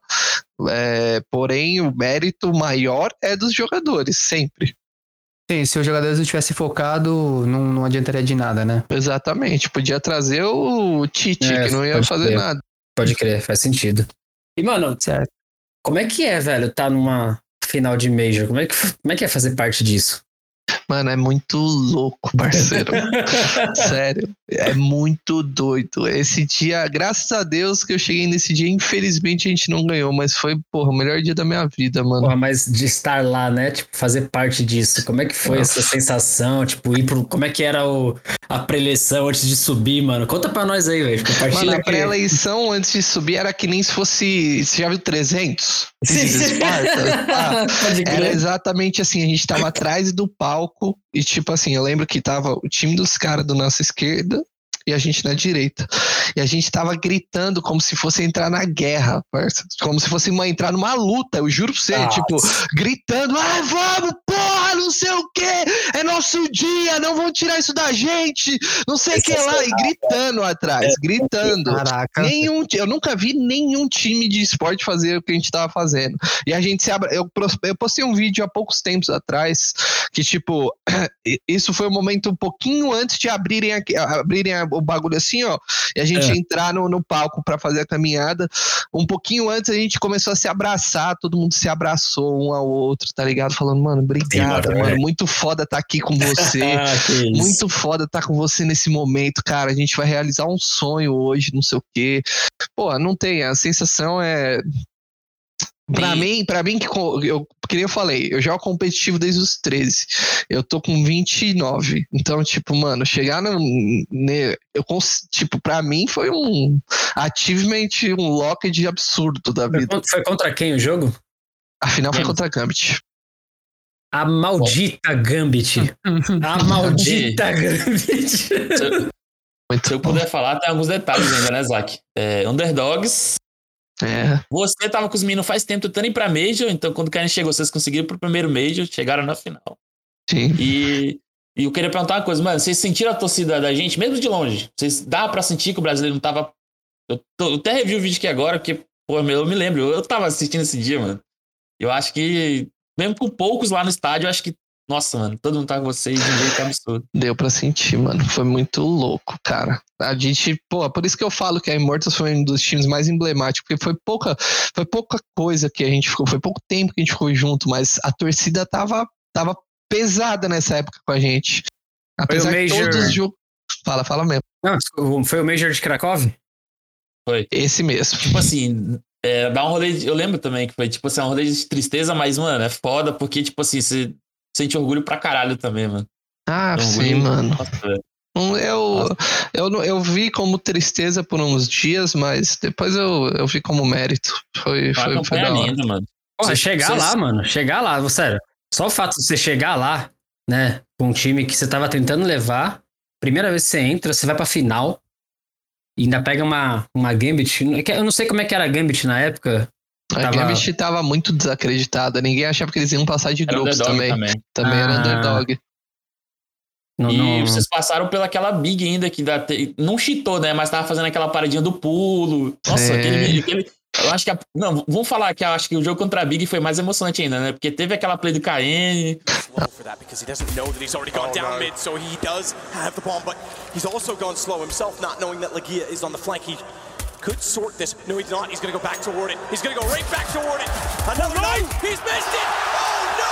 É, porém, o mérito maior é dos jogadores, sempre. Sim, se os jogadores não tivessem focado, não, não adiantaria de nada, né? Exatamente. Podia trazer o Tite, É, que não ia fazer crer. nada. Pode crer, faz sentido. E, mano, Certo. como é que é, velho, tá numa final de Major? Como é que, como é, que é fazer parte disso? Mano, é muito louco, parceiro. Sério. É muito doido. Esse dia, graças a Deus que eu cheguei nesse dia, infelizmente a gente não ganhou, mas foi, porra, o melhor dia da minha vida, mano. Porra, mas de estar lá, né? Tipo, fazer parte disso. Como é que foi essa sensação? Tipo, ir pro. Como é que era o, a preleção antes de subir, mano? Conta pra nós aí, velho. Mano, a pré-eleição antes de subir era que nem se fosse. Você já viu 300? Sim. Esparta? Ah, Era exatamente assim, a gente tava atrás do palco e tipo assim, eu lembro que tava o time dos caras do nossa esquerda e a gente na direita. E a gente tava gritando como se fosse entrar na guerra, parça. Como se fosse uma, entrar numa luta, eu juro pra você, Nossa. tipo, gritando, ah, vamos, porra, não sei o quê, é nosso dia, não vão tirar isso da gente, não sei o que lá, e gritando atrás, gritando. Caraca. Nenhum, eu nunca vi nenhum time de esporte fazer o que a gente tava fazendo. E a gente se abra, eu, eu postei um vídeo há poucos tempos atrás que, tipo, isso foi um momento um pouquinho antes de abrirem, abrirem a- o bagulho assim, ó, e a gente É. entrar no, no palco pra fazer a caminhada. Um pouquinho antes a gente começou a se abraçar, todo mundo se abraçou um ao outro, tá ligado? Falando, mano, obrigado, mano, mano, muito foda estar aqui com você. Ah. Muito foda estar com você nesse momento, cara. A gente vai realizar um sonho hoje, não sei o quê. Pô, não tem. A sensação é. Pra mim, para mim que eu, que nem eu falei, eu jogo competitivo desde os 13. Eu tô com 29. Então, tipo, mano, chegar no ne, eu tipo, para mim foi um achievement, um locked absurdo da Foi vida. contra- Foi contra quem o jogo? Afinal foi contra a Gambit. A maldita Gambit. A maldita Gambit. Se eu, puder falar, tem alguns detalhes ainda, né, Zac? É, underdogs, É. Você tava com os meninos faz tempo tentando ir pra Major, então quando o Karen chegou, vocês conseguiram pro primeiro Major, chegaram na final. Sim. E, e eu queria perguntar uma coisa, mano, vocês sentiram a torcida da gente, mesmo de longe? Vocês dá pra sentir que o brasileiro não tava. Eu, tô- eu até revi o vídeo aqui agora, porque, pô, eu me lembro, eu, eu tava assistindo esse dia, mano. Eu acho que, mesmo com poucos lá no estádio, eu acho que, nossa, mano, todo mundo tá com vocês de um jeito absurdo. Deu pra sentir, mano. Foi muito louco, cara. A gente, pô, por isso que eu falo que a Immortals foi um dos times mais emblemáticos, porque foi pouca, foi pouca coisa que a gente ficou, foi pouco tempo que a gente ficou junto, mas a torcida tava, tava pesada nessa época com a gente. Apesar de Major- todos os jogos. Fala, fala mesmo. Não, desculpa, foi o Major de Krakow? Esse mesmo. Tipo assim, é, dá um rolê. de- eu lembro também que foi, tipo assim, um rolê de tristeza, mas, mano, é foda, porque, tipo assim, você sente orgulho pra caralho também, mano. Ah, É um sim, mano. Nossa, velho. Um, Eu, eu, eu vi como tristeza por uns dias, mas depois eu, eu vi como mérito. Foi, Foi foi, campanha da hora. linda, mano. Porra, Vocês- chegar vocês- lá, mano. Chegar lá, sério. Só o fato de você chegar lá, né? Com um time que você tava tentando levar. Primeira vez que você entra, você vai pra final. E ainda pega uma, uma Gambit. é Eu não sei como é que era a Gambit na época. A Tava- Gambit tava muito desacreditada. Ninguém achava que eles iam passar de Era grupos também. também. Também era Ah. underdog. Não, E não- vocês passaram pelaquela big ainda que dá, te- não cheatou, né? Mas tava fazendo aquela paradinha do pulo. Nossa, É. aquele, aquele- Eu acho que. a- não, vamos falar que eu acho que o jogo contra a Big foi mais emocionante ainda, né? Porque teve aquela play do KN. Could sort this. No, he's not. He's gonna go back toward it. He's gonna go right back toward it. Another knife. He's missed it. Oh no!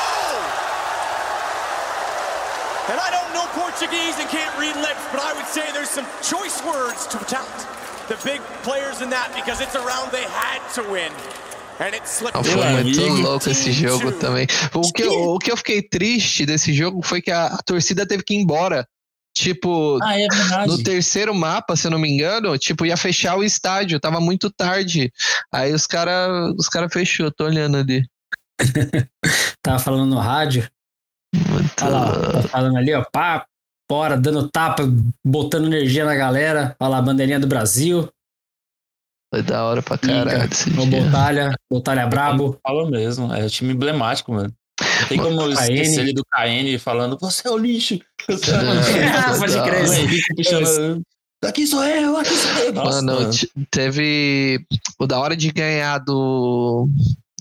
And I don't know Portuguese and can't read lips, but I would say there's some choice words to protect the big players in that because it's a round they had to win. And it slipped Não, foi muito louco esse jogo também. O que, eu, o que eu fiquei triste desse jogo foi que a, a torcida teve que ir embora. Tipo, Ah, é no terceiro mapa, se eu não me engano, tipo, ia fechar o estádio, tava muito tarde. Aí os cara, os cara fechou, tô olhando ali. Tava falando no rádio. Muito- Olha lá, ó, tá falando ali, ó. Pá, bora, dando tapa, botando energia na galera. Olha lá, a bandeirinha do Brasil. Foi da hora pra caralho esse O. Botalha, Botalha brabo. Falou mesmo. É um time emblemático, mano. Tem como esquecer ele do KN falando: Você é o lixo. Você é o lixo. É, Pode crer. hora. O Henrique puxando. Aqui sou eu, aqui sou eu. Nossa, Mano, mano. te- teve. O da hora de ganhar do.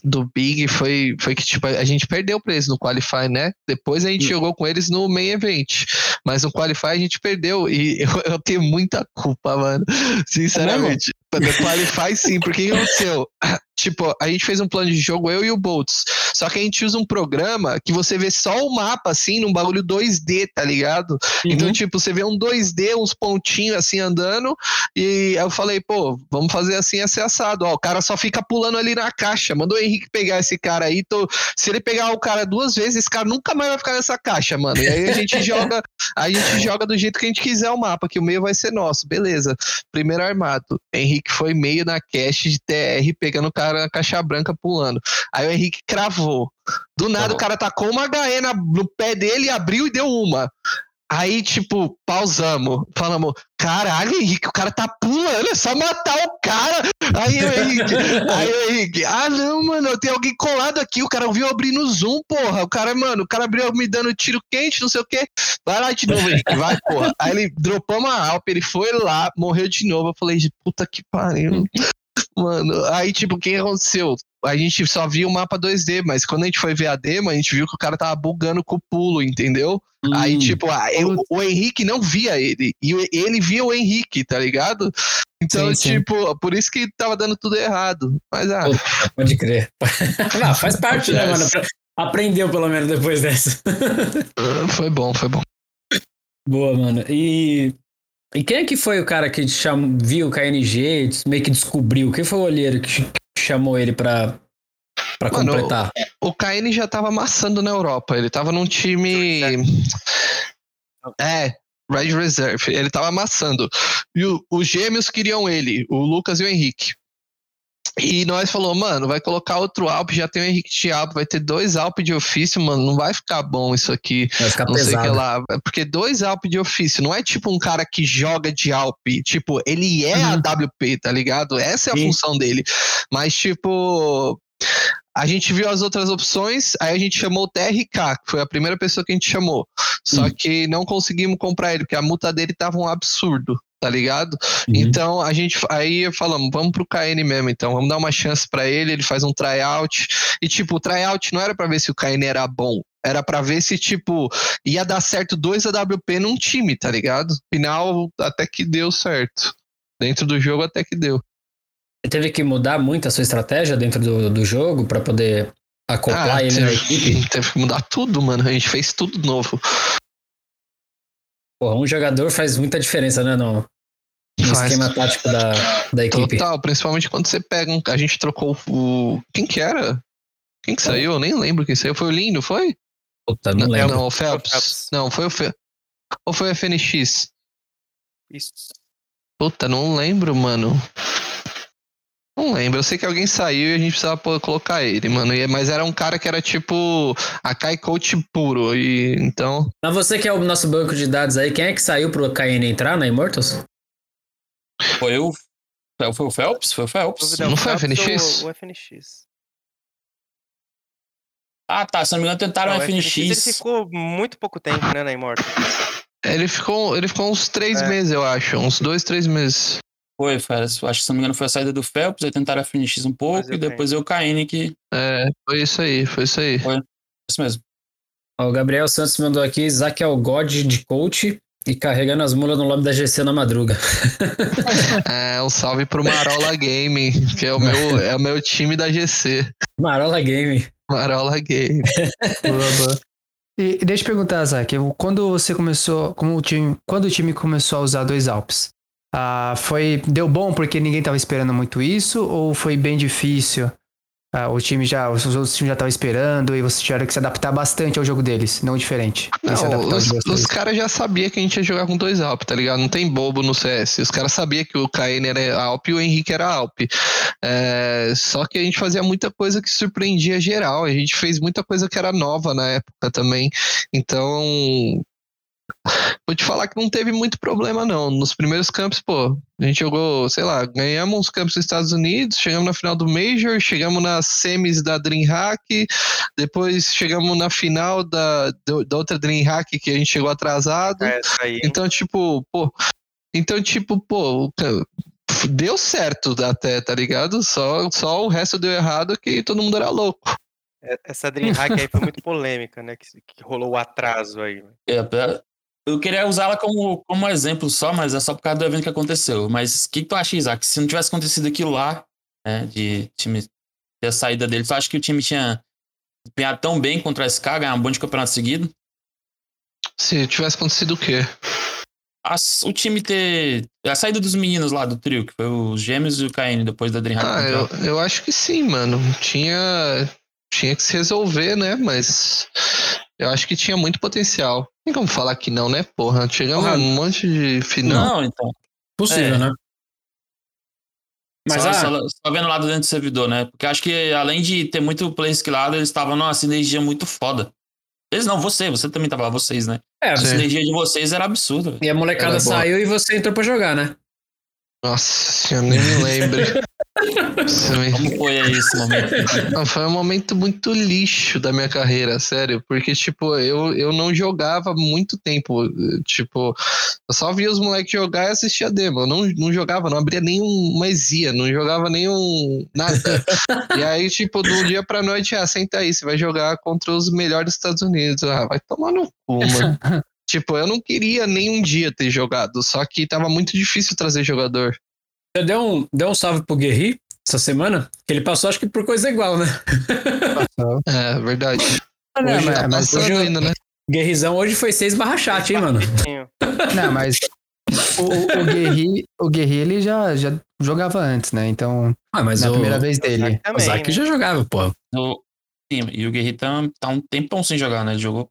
Do Big foi, foi que, tipo, a gente perdeu pra eles no Qualify, né? Depois a gente Hum. jogou com eles no Main Event. Mas no Qualify a gente perdeu. E eu, eu tenho muita culpa, mano. Sinceramente. No Qualify, sim. Porque o que aconteceu? Tipo, a gente fez um plano de jogo, eu e o Boltz. Só que a gente usa um programa que você vê só o mapa, assim, num bagulho 2D, tá ligado? Então, tipo, você vê um 2D, uns pontinhos assim andando, e eu falei, pô, vamos fazer assim, esse assado. Ó, o cara só fica pulando ali na caixa. Manda o Henrique pegar esse cara aí. Tô... Se ele pegar o cara duas vezes, esse cara nunca mais vai ficar nessa caixa, mano. E aí a gente joga, a gente joga do jeito que a gente quiser o mapa, que o meio vai ser nosso. Beleza. Primeiro armado. Henrique foi meio na cache de TR, pegando o cara na caixa branca pulando. Aí o Henrique cravou. Do nada bom. o cara tacou uma HE na- no pé dele, abriu e deu uma. Aí, tipo, pausamos. Falamos, caralho, Henrique, o cara tá pulando, é só matar o cara. Aí o Henrique, aí o Henrique, ah não, mano, tem alguém colado aqui, o cara viu abrir no zoom, porra. O cara, mano, o cara abriu me dando tiro quente, não sei o quê. Vai lá de novo, Henrique, vai, porra. Aí ele dropou uma Alp, ele foi lá, morreu de novo. Eu falei, puta que pariu. Mano, aí, tipo, o que aconteceu? A gente só viu o mapa 2D, mas quando a gente foi ver a demo, a gente viu que o cara tava bugando com o pulo, entendeu? Aí, Hum. tipo, ah, eu- o Henrique não via ele. E ele via o Henrique, tá ligado? Então, Sim, sim. tipo, por isso que tava dando tudo errado. Mas, ah, Pode crer. Não, faz parte, né, mano? Acontece. Aprendeu pelo menos depois dessa. foi bom, foi bom. Boa, mano. E, e quem é que foi o cara que cham... viu o KNG, meio que descobriu? Quem foi o olheiro que chamou ele pra, pra Mano, completar? O KN já tava amassando na Europa. Ele tava num time. É, Red Reserve. Ele tava amassando. E o- os gêmeos queriam ele, o Lucas e o Henrique. E nós falou, mano, vai colocar outro Alp, já tem o Henrique de Alp, vai ter dois Alp de ofício, mano, não vai ficar bom isso aqui. Vai ficar não sei o que pesado. lá. Porque dois Alp de ofício, não é tipo um cara que joga de Alp, tipo, ele é a WP, tá ligado? Essa é a Sim. função dele. Mas, tipo, a gente viu as outras opções, aí a gente chamou o TRK, que foi a primeira pessoa que a gente chamou. Só Hum. que não conseguimos comprar ele, porque a multa dele tava um absurdo, tá ligado? Uhum. Então a gente aí falamos, vamos pro KN mesmo, então vamos dar uma chance pra ele, ele faz um tryout. E tipo, o tryout não era pra ver se o KN era bom, era pra ver se tipo ia dar certo dois AWP num time, tá ligado? Final até que deu certo. Dentro do jogo até que deu. Você teve que mudar muito a sua estratégia dentro do, do jogo pra poder acoplar Ah, ele na teve, equipe? teve que mudar tudo, mano. A gente fez tudo novo. Porra, um jogador faz muita diferença, né? No, no Faz. esquema tático da, da equipe. Total, principalmente quando você pega um. A gente trocou o. Quem que era? Quem que saiu? Eu nem lembro quem saiu. Foi o Lindo, foi? Puta, não lembro. Não, o Phelps. Phelps. Não, foi o Fe... Ou foi o FNX? Isso. Puta, não lembro, mano. Não lembro. Eu sei que alguém saiu e a gente precisava pô- colocar ele, mano. E- Mas era um cara que era tipo a Kai Coach puro. E então. Mas você que é o nosso banco de dados aí, quem é que saiu pro KN entrar na Immortals? Foi o. Foi o Phelps? Foi o Phelps. Não o foi Phelps FNX? O, FNX. Ah, tá. Se não me engano, tentaram Não, o o FNX ele ficou muito pouco tempo, né, na Immortal. Ele ficou, ele ficou uns três É. meses, eu acho. Uns dois, três meses. Foi, foi. Acho que se não me engano foi a saída do Phelps, aí tentaram a FNX um pouco e depois eu KN que. É, foi isso aí, foi isso aí. Isso mesmo. Ó, O Gabriel Santos mandou aqui, Isaac é o God de coach e carregando as mulas no lobby da GC na madruga. É, um salve pro Marola Game, que é o meu, é o meu time da GC. Marola Game. Marola Game. E, deixa eu perguntar, Zac, quando você começou, como o time, quando o time começou a usar dois Alps, ah, foi deu bom porque ninguém estava esperando muito isso ou foi bem difícil? Ah, o time já, os outros times já estavam esperando e vocês tiveram que se adaptar bastante ao jogo deles, não diferente. Não, os, os caras já sabiam que a gente ia jogar com dois Alp, tá ligado? Não tem bobo no CS. Os caras sabiam que o KN era Alp e o Henrique era Alp. É, só que a gente fazia muita coisa que surpreendia geral. A gente fez muita coisa que era nova na época também. Então. Vou te falar que não teve muito problema, não. Nos primeiros campos, pô, a gente jogou, sei lá, ganhamos uns campos dos Estados Unidos, chegamos na final do Major, chegamos nas semis da DreamHack, depois chegamos na final da, da outra DreamHack que a gente chegou atrasado. É, aí. Então, tipo, pô. Então, tipo, pô, deu certo até, tá ligado? Só, só o resto deu errado que todo mundo era louco. É- Essa Dreamhack aí foi muito polêmica, né? Que, que rolou o atraso aí. É, pra- Eu queria usá-la como, como exemplo só, mas é só por causa do evento que aconteceu. Mas o que, que tu acha, Isaac? Se não tivesse acontecido aquilo lá, né, de time ter a saída dele, tu acha que o time tinha empenhado tão bem contra a SK, ganhar um bom de campeonato seguido? Se tivesse acontecido o quê? As- o time ter. A saída dos meninos lá do trio, que foi os Gêmeos e o KN depois da DreamHack. Ah, eu, eu acho que sim, mano. Tinha, tinha que se resolver, né? Mas eu acho que tinha muito potencial. Tem como falar que não, né, porra? Chegamos Porra. um monte de final. Não, então. Possível, É. né? Mas só, ah, só, só vendo lá dentro do servidor, né? Porque acho que além de ter muito play skillado, eles estavam numa sinergia muito foda. Eles não, você, você também tava lá, vocês, né? é, A Sim. sinergia de vocês era absurda. e a molecada Era boa. saiu e você entrou pra jogar, né? Nossa senhora, nem me lembro. Como foi aí esse momento? Não, foi um momento muito lixo da minha carreira, sério. Porque, tipo, eu, eu não jogava muito tempo. Tipo, eu só via os moleques jogar e assistia demo. Eu não, não jogava, não abria nenhuma exia, não jogava nenhum. nada. e aí, tipo, do dia pra noite, ah, senta aí, você vai jogar contra os melhores dos Estados Unidos. Ah, vai tomar no cu, mano. tipo, eu não queria nem um dia ter jogado, só que tava muito difícil trazer jogador. Você deu um, deu um salve pro Guerri essa semana? Que ele passou, acho que por coisa igual, né? É, verdade. Ah, não, Hoje mas, Tá hoje eu- ainda, né? Guerrizão hoje foi 6 barra chat, hein, mano? não, mas o, o, Guerri, o Guerri, ele já, já jogava antes, né? Então, Ah, mas na o, primeira vez dele. o Zac né? já jogava, pô. O- Sim, e o Guerri tá, tá um tempão sem jogar, né? Ele jogou.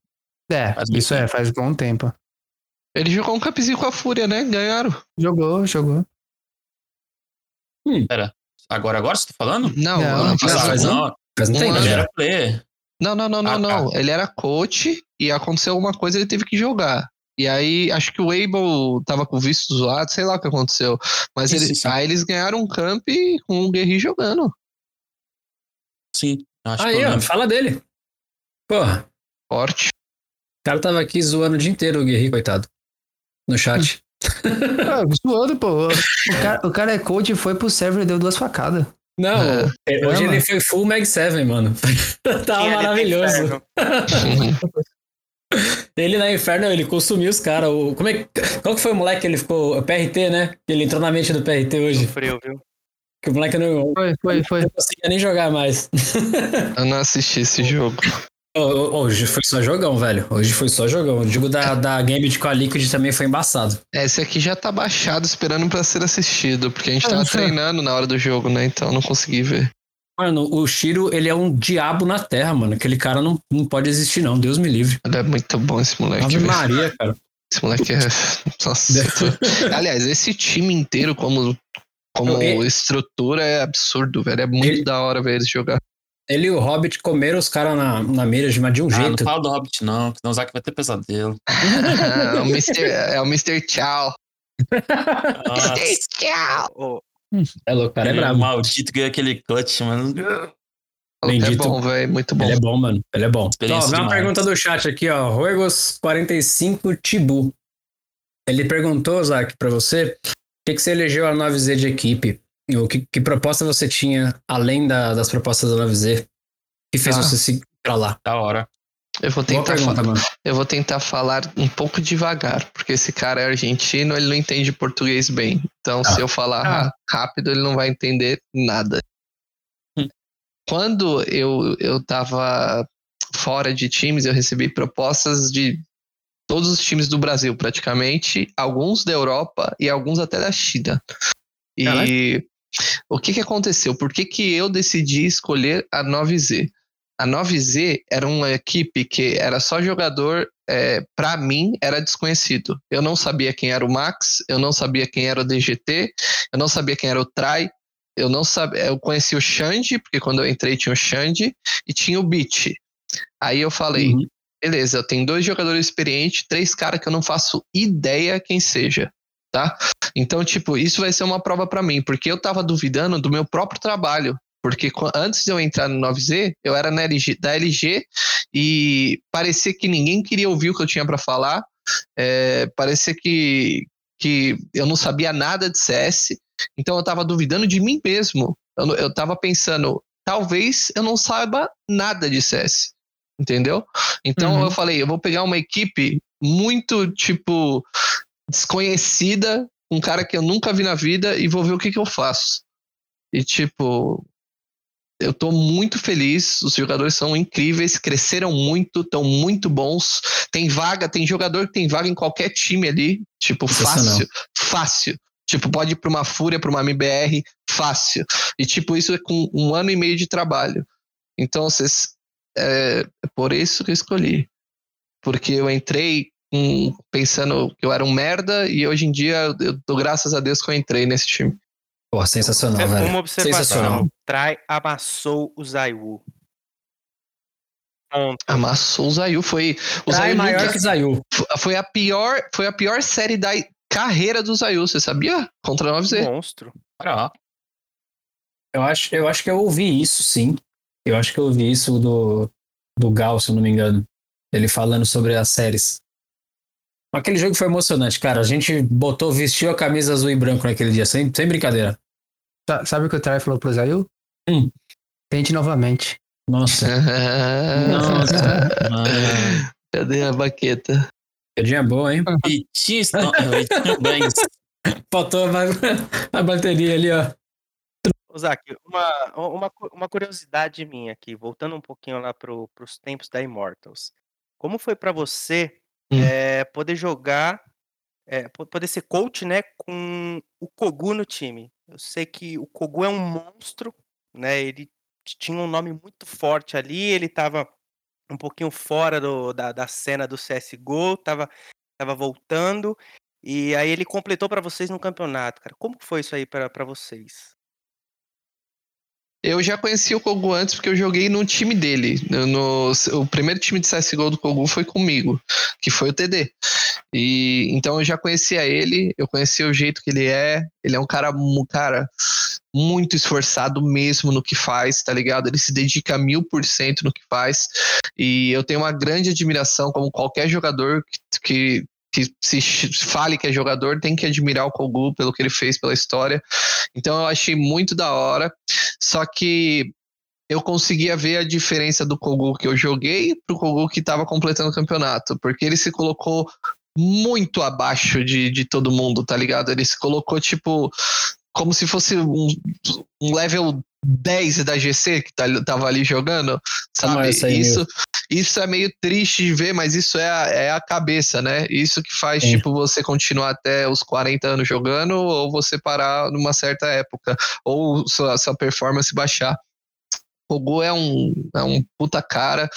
É, Faz isso é, faz bom tempo. Ele jogou um capzinho com a Fúria, né? Ganharam. Jogou, jogou. Pera. Agora, agora você tá falando? Não, Não, ano não, passado. faz não. Faz um tempo. Ele era player. Não, não, não, não, Ah, tá. não. Ele era coach e aconteceu alguma coisa ele teve que jogar. E aí, acho que o Abel tava com o visto zoado, sei lá o que aconteceu. Mas Sim, ele, sim, aí eles ganharam um camp com o Guerri jogando. Sim. Acho que Aí, ó, fala dele. Porra, Forte. o cara tava aqui zoando o dia inteiro o Guerri, coitado. No chat. Ah, zoando, pô. O cara, o cara é coach e foi pro server e deu duas facadas. Não, É. hoje Não, ele mano. foi full Mag 7, mano. Tava Tinha ali no maravilhoso. Ele na Inferno, ele consumiu os caras. O- Como é Qual que foi o moleque que ele ficou. O PRT, né? Ele entrou na mente do PRT hoje. Sofreu, viu? Que o moleque não, Foi, foi, foi. não conseguia nem jogar mais. Eu não assisti esse jogo. Hoje foi só jogão, velho. Hoje foi só jogão. O jogo da, da Gambit com a Liquid também foi embaçado. Esse aqui já tá baixado esperando pra ser assistido, porque a gente tava treinando na hora do jogo, né? Então eu não consegui ver. Mano, o Shiro, ele é um diabo na terra, mano. Aquele cara não, não pode existir, não. Deus me livre. Ele é muito bom esse moleque. Ave. Maria, cara. Esse moleque é. Nossa. Aliás, esse time inteiro, como, como estrutura, é absurdo, velho. É muito Ele- da hora ver eles jogar. Ele e o Hobbit comeram os caras na, na mira de, um Ah, não jeito. fala do Hobbit, não, que senão o Zack vai ter pesadelo. é, o Mr., é o Mr. Tchau. Mr. Tchau. É louco, o cara é brabo. maldito ganhou aquele clutch, mano. É Bendito. bom, velho. Muito bom. Ele é bom, mano. Ele é bom. Ó, Experiência vem uma pergunta do chat aqui, ó. Ruegos45 Tibu. Ele perguntou, Zac, pra você, o que, que você elegeu a 9Z de equipe? E O que, que proposta você tinha, além da- das propostas da 9Z, que fez Ah. você seguir pra lá? Da hora. Eu vou tentar pergunta, fa- mano. Eu vou tentar falar um pouco devagar, porque esse cara é argentino, ele não entende português bem. Então, Ah. se eu falar Ah. rápido, ele não vai entender nada. Hum. Quando eu, eu tava fora de times, eu recebi propostas de todos os times do Brasil, praticamente, alguns da Europa e alguns até da China. E o que que aconteceu? Por que que eu decidi escolher a 9Z? A 9Z era uma equipe que era só jogador, é, para mim, era desconhecido. Eu não sabia quem era o Max, eu não sabia quem era o DGT, eu não sabia quem era o Trai, eu não sabia, eu conheci o Xande, porque quando eu entrei tinha o Xande, e tinha o Beat. Aí eu falei, Uhum. beleza, tenho dois jogadores experientes, três caras que eu não faço ideia quem seja, tá? Então, tipo, isso vai ser uma prova pra mim, porque eu tava duvidando do meu próprio trabalho. Porque qu- antes de eu entrar no 9Z, eu era na LG, da LG e parecia que ninguém queria ouvir o que eu tinha pra falar. É, parecia que, que eu não sabia nada de CS. Então eu tava duvidando de mim mesmo. Eu, não- eu tava pensando, talvez eu não saiba nada de CS. Entendeu? Então Uhum. eu falei, eu vou pegar uma equipe muito, tipo, desconhecida, um cara que eu nunca vi na vida e vou ver o que, que eu faço. E, tipo, eu tô muito feliz. Os jogadores são incríveis, cresceram muito, estão muito bons. Tem vaga, tem jogador que tem vaga em qualquer time ali. Tipo, fácil, fácil. Tipo, pode ir pra uma Fúria, pra uma MBR, fácil. E, tipo, isso é com um ano e meio de trabalho. Então, vocês. É, é por isso que eu escolhi. Porque eu entrei hum, pensando que eu era um merda e hoje em dia eu, dou graças a Deus que eu entrei nesse time. Pô, sensacional, velho. uma observação. Sensacional. Trai amassou o Zaiwu. Ponto. Amassou o Zayu. Foi, o Trai Zayu maior nunca- que Zayu. foi, a pior, foi a pior série da carreira do Zayu, você sabia? Contra a 9Z. Monstro. Cara, Eu acho, eu acho que eu ouvi isso, sim. Eu acho que eu ouvi isso do, do Gal, se eu não me engano. Ele falando sobre as séries. Aquele jogo foi emocionante, cara. A gente botou, vestiu a camisa azul e branco naquele dia, sem, sem brincadeira. Sa- Sabe o que o Trai falou pro Zayu? Hum. Tente novamente. Nossa, Nossa. mano. Cadê a baqueta? piadinha boa, hein? Vitinho Bangs. Faltou a, a bateria ali, ó. Ô, Zac, uma, uma, uma curiosidade minha aqui, voltando um pouquinho lá pro, pros tempos da Immortals. Como foi pra você Hum. eh, poder jogar, po- poder ser coach, né, com o Kogu no time? Eu sei que o Kogu é um monstro, né? Ele tinha um nome muito forte ali, ele tava um pouquinho fora do- da, da cena do CSGO, tava, tava voltando, e aí ele completou pra vocês no campeonato, cara. Como foi isso aí pra vocês? Eu já conheci o Kogu antes porque eu joguei no time dele. No, o primeiro time de CSGO do Kogu foi comigo, que foi o TD. E então eu já conhecia ele, eu conhecia o jeito que ele é. Ele é um cara, mu- cara muito esforçado mesmo no que faz, tá ligado? Ele se dedica mil por cento no que faz. E eu tenho uma grande admiração, como qualquer jogador que, que, que se fale que é jogador, tem que admirar o Kogu pelo que ele fez pela história. Então eu achei muito da hora. Só que eu conseguia ver a diferença do Kogu que eu joguei pro Kogu que estava completando o campeonato, porque ele se colocou muito abaixo de, de todo mundo, tá ligado? Ele se colocou, tipo, como se fosse um, um level 10 da GC que tá, tava ali jogando, sabe? é aí, isso, isso é meio triste de ver, mas isso é a, é a cabeça, né? Isso que faz, Sim. tipo, você continuar até os 40 anos jogando ou você parar numa certa época, ou sua, sua performance baixar. O Gu é um, é um puta cara.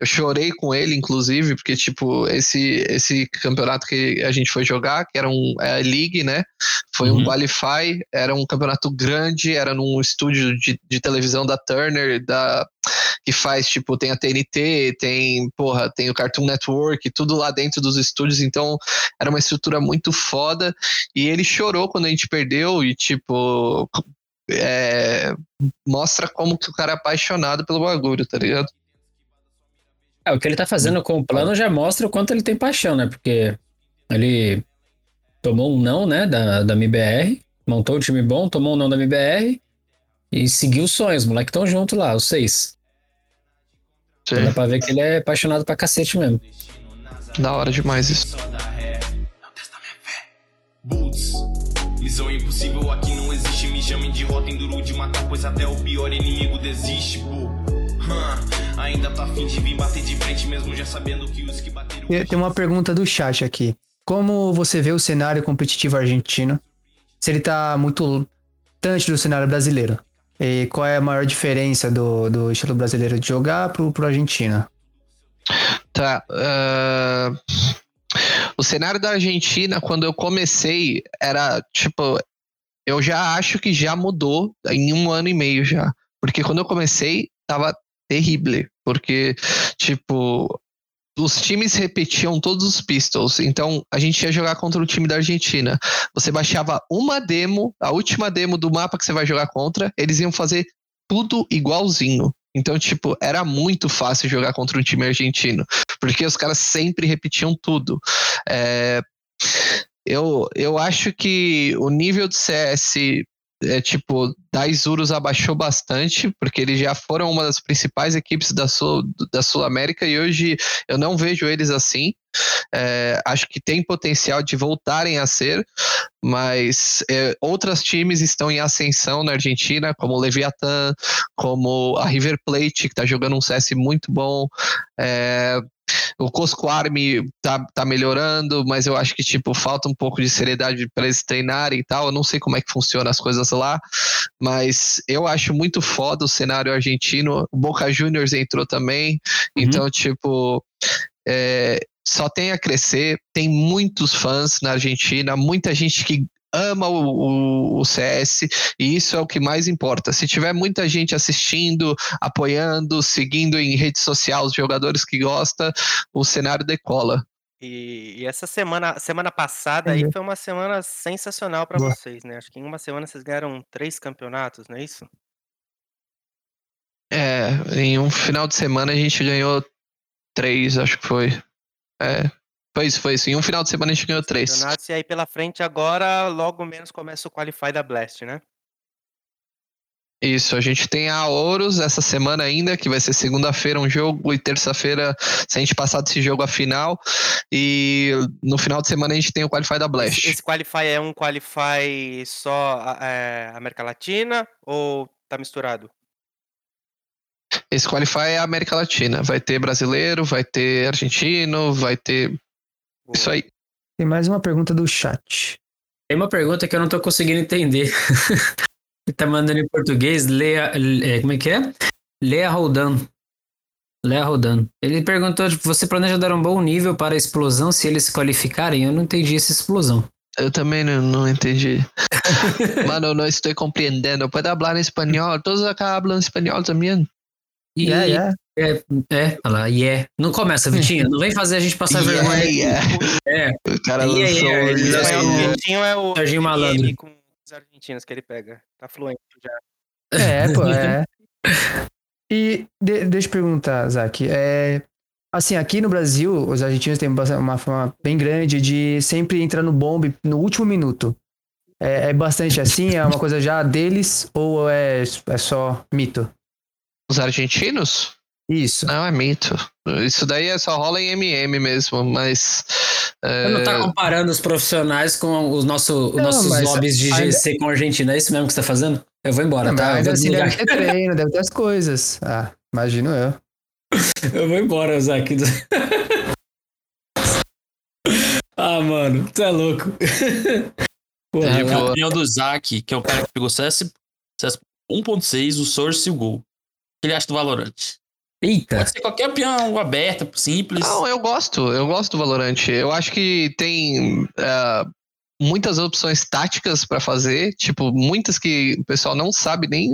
Eu chorei com ele, inclusive, porque, tipo, esse, esse campeonato que a gente foi jogar, que era um é a League, né? Foi um Uhum. Qualify, era um campeonato grande, era num estúdio de, de televisão da Turner, da, que faz, tipo, tem a TNT, tem, porra, tem o Cartoon Network, tudo lá dentro dos estúdios, então era uma estrutura muito foda. E ele chorou quando a gente perdeu, e, tipo, é, mostra como que o cara é apaixonado pelo bagulho, tá ligado? É, o que ele tá fazendo com o plano já mostra o quanto ele tem paixão, né? Porque ele tomou um não, né, da, da MBR, montou um time bom, tomou um não da MBR e seguiu os sonhos. Os moleques estão junto lá, os seis. Então dá pra ver que ele é apaixonado pra cacete mesmo. Da hora demais isso. Boots. Missão impossível aqui não existe. Me chamem de rota enduro de matar, pois até o pior inimigo desiste, pô. Hum, ainda tá afim de vir bater de frente, mesmo já sabendo que os que bateram. Tem uma pergunta do chat aqui. Como você vê o cenário competitivo argentino? Se ele tá muito distante do cenário brasileiro? E qual é a maior diferença do, do estilo brasileiro de jogar pro, pro argentino? Tá. ah, o cenário da Argentina, quando eu comecei, era tipo. Eu já acho que já mudou em um ano e meio já. Porque quando eu comecei, tava terrível. Porque, tipo, os times repetiam todos os pistols. Então, a gente ia jogar contra o time da Argentina. Você baixava uma demo, a última demo do mapa que você vai jogar contra, eles iam fazer tudo igualzinho. Então, tipo, era muito fácil jogar contra um time argentino, porque os caras sempre repetiam tudo. É, eu, eu acho que o nível de CS é tipo, da Isurus abaixou bastante, porque eles já foram uma das principais equipes da Sul, da Sul América e hoje eu não vejo eles assim. É, acho que tem potencial de voltarem a ser, mas é, outros times estão em ascensão na Argentina, como o Leviathan, como a River Plate, que está jogando um CS muito bom. É, o Cosco Army tá, tá melhorando, mas eu acho que, tipo, falta um pouco de seriedade para eles treinarem e tal. Eu não sei como é que funciona as coisas lá, mas eu acho muito foda o cenário argentino. O Boca Juniors entrou também, então, tipo, é, só tem a crescer. Tem muitos fãs na Argentina, muita gente que ama o, o, o CS e isso é o que mais importa. Se tiver muita gente assistindo, apoiando, seguindo em rede social os jogadores que gosta, o cenário decola. E, e essa semana, semana passada aí foi uma semana sensacional para vocês, né? Acho que em uma semana vocês ganharam três campeonatos, não é isso? É, em um final de semana a gente ganhou três, acho que foi. É, foi isso, foi isso. Em um final de semana a gente ganhou três. E aí pela frente agora, logo menos começa o Qualify da Blast, né? Isso, a gente tem a Ouros essa semana ainda, que vai ser segunda-feira um jogo e terça-feira, se a gente passar desse jogo a final. E no final de semana a gente tem o Qualify da Blast. Esse, esse Qualify é um Qualify só a- é, América Latina ou tá misturado? Esse Qualify é a América Latina. Vai ter brasileiro, vai ter argentino, vai ter. Isso aí. Tem mais uma pergunta do chat. Tem uma pergunta que eu não tô conseguindo entender. Ele tá mandando em português, Lea, é, como é que é? Lea Roldan. Lea Roldan. Ele perguntou, tipo, você planeja dar um bom nível para a explosão se eles se qualificarem? Eu não entendi essa explosão. Eu também não, não entendi. Mano, não estou compreendendo. Pode falar em espanhol? Todos acá falam espanhol também? E, Yeah, yeah. É, é, olha lá, yeah. Não começa, Vitinho. Não vem fazer a gente passar vergonha. Yeah, aqui. yeah. É, O cara Yeah, lançou yeah, ele O Yeah. Vitinho é o Serginho Malandro. com os argentinos que ele pega. Tá fluente já. É, pô, é. E de- deixa eu perguntar, Zac. É, assim, aqui no Brasil, os argentinos têm uma forma bem grande de sempre entrar no bombe no último minuto. É, é bastante assim? É uma coisa já deles ou é, é só mito? Os argentinos? Isso. Não, é mito. Isso daí é só rola em MM mesmo, mas. é, Você não tá comparando os profissionais com os, nosso, os Não, nossos mas lobbies de ainda- GC com a Argentina. É isso mesmo que você tá fazendo? Eu vou embora, Não, mas tá? Eu ainda vou, assim deve ter treino, deve ter as coisas. Ah, imagino eu. eu vou embora, Zac. ah, mano, tu é louco. Porra, lá- A opinião do Zac, que é o cara que pegou CS, CS 1.6, o Source e o Gol. O que ele acha do Valorant? Eita. Pode ser qualquer peão aberta, simples. Não, eu gosto, eu gosto do Valorant. Eu acho que tem ah, muitas opções táticas pra fazer, tipo, muitas que o pessoal não sabe nem,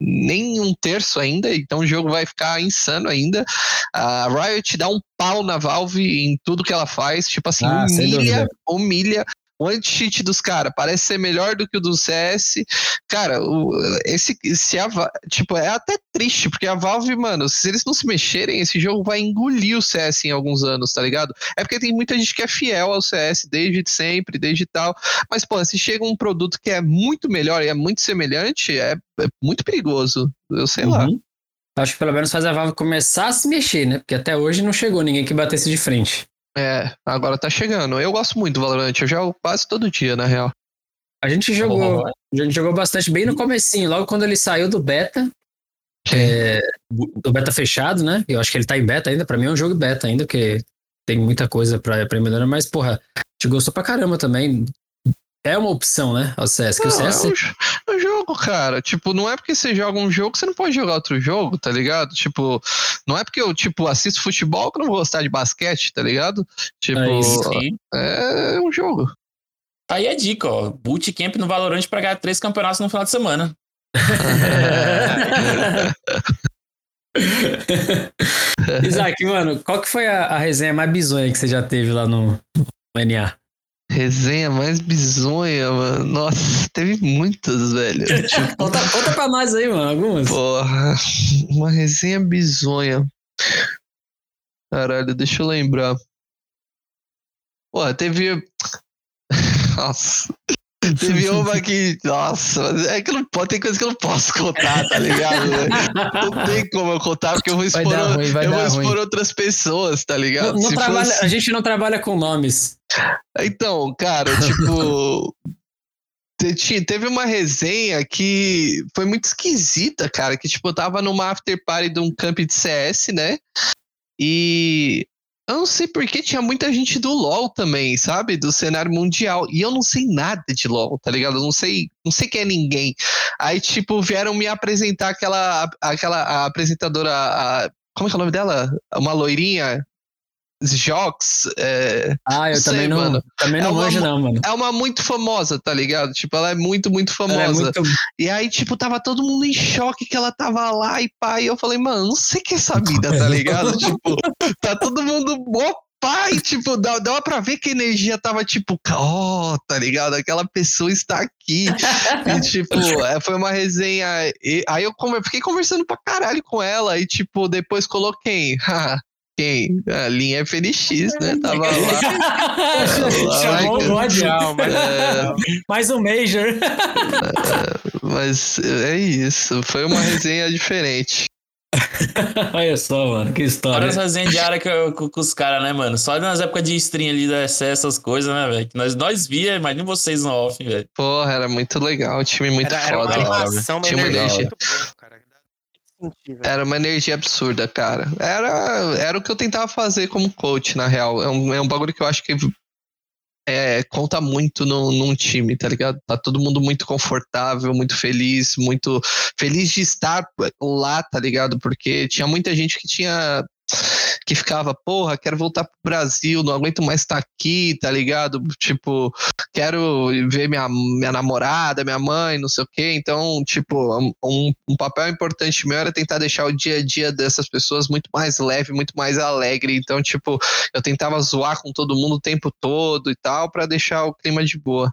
nem um terço ainda, então o jogo vai ficar insano ainda. A Riot dá um pau na Valve em tudo que ela faz, tipo assim, Ah, humilha, humilha. O anti-cheat dos caras parece ser melhor do que o do CS. Cara, o, esse, se a, tipo, é até triste, porque a Valve, mano, se eles não se mexerem, esse jogo vai engolir o CS em alguns anos, tá ligado? É porque tem muita gente que é fiel ao CS desde sempre, desde tal. Mas, pô, se chega um produto que é muito melhor e é muito semelhante, é, é muito perigoso. Eu sei lá. Uhum. Acho que pelo menos faz a Valve começar a se mexer, né? Porque até hoje não chegou ninguém que batesse de frente. É, agora tá chegando. Eu gosto muito do Valorant, eu jogo quase todo dia, na real. A gente jogou, a gente jogou bastante bem no comecinho, logo quando ele saiu do beta, é, do beta fechado, né? Eu acho que ele tá em beta ainda, pra mim é um jogo beta ainda, porque tem muita coisa pra, pra melhorar, mas porra, a gente gostou pra caramba também. É uma opção, né? O CS, que o Não, CS é um, é um jogo, cara. Tipo, não é porque você joga um jogo que você não pode jogar outro jogo, tá ligado? Tipo, não é porque eu, tipo, assisto futebol que eu não vou gostar de basquete, tá ligado? Tipo, É isso, Sim. é um jogo. Tá aí a dica, ó. Bootcamp no Valorant pra ganhar três campeonatos no final de semana. Isaac, mano, qual que foi a, a resenha mais bizonha que você já teve lá no, no NA? Resenha mais bizonha, mano. Nossa, teve muitas, velho. Tipo, Conta, conta pra nós aí, mano, algumas. porra, uma resenha bizonha. Caralho, deixa eu lembrar. Pô, teve. Nossa. Teve uma que. Nossa, é que não pode. Tem coisa que eu não posso contar, tá ligado? velho? Não tem como eu contar, porque eu vou expor, ruim, eu vou expor outras pessoas, tá Não, ligado? não Se trabalha- fosse- A gente não trabalha com nomes. Então, cara, tipo. te- ti- Teve uma resenha que foi muito esquisita, cara. Que, tipo, eu tava numa after party de um camp de CS, né? E. Eu não sei porque tinha muita gente do LoL também, sabe? Do cenário mundial. E eu não sei nada de LoL, tá ligado? Eu não sei, não sei quem é ninguém. Aí, tipo, vieram me apresentar aquela, aquela a apresentadora. a- como é que é o nome dela? Uma loirinha. Jox. É, Ah, eu Sei, também não, mano. também não É uma- manjo, não, mano. é uma muito famosa, tá ligado? Tipo, ela é muito, muito famosa. Ela é muito... E aí, tipo, tava todo mundo em choque que ela tava lá e pá. E eu falei, mano, não sei o que é essa vida, tá ligado? tipo, tá todo mundo pai, tipo, dá, dava pra ver que a energia tava tipo, ó, tá ligado? Aquela pessoa está aqui. e, tipo, é, foi uma resenha. e- aí eu fiquei conversando pra caralho com ela. E, tipo, depois coloquei. Quem? A linha FNX, né? Tava lá. Chamou o God. É, Mais um Major. mas é isso. Foi uma resenha diferente. Olha só, mano, que história. Fora as resenhas diárias com, com, com os caras, né, mano? Só nas épocas de stream ali da SC, essas coisas, né, velho? Que Nós, nós via, imagina vocês no off, velho. Porra, era muito legal. O time muito Era, era uma foda. animação, Tinha uma energia energia. muito boa, cara. Senti, velho. Era uma energia absurda, cara. Era, era o que eu tentava fazer como coach, na real. É um, é um bagulho que eu acho que é, conta muito no, num time, tá ligado? Tá todo mundo muito confortável, muito feliz, muito feliz de estar lá, tá ligado? Porque tinha muita gente que tinha que ficava, porra, quero voltar pro Brasil, não aguento mais estar aqui, tá ligado? Tipo, quero ver minha, minha namorada, minha mãe, não sei o quê. Então, tipo, um, um papel importante meu era tentar deixar o dia a dia dessas pessoas muito mais leve, muito mais alegre. Então, tipo, eu tentava zoar com todo mundo o tempo todo e tal, para deixar o clima de boa.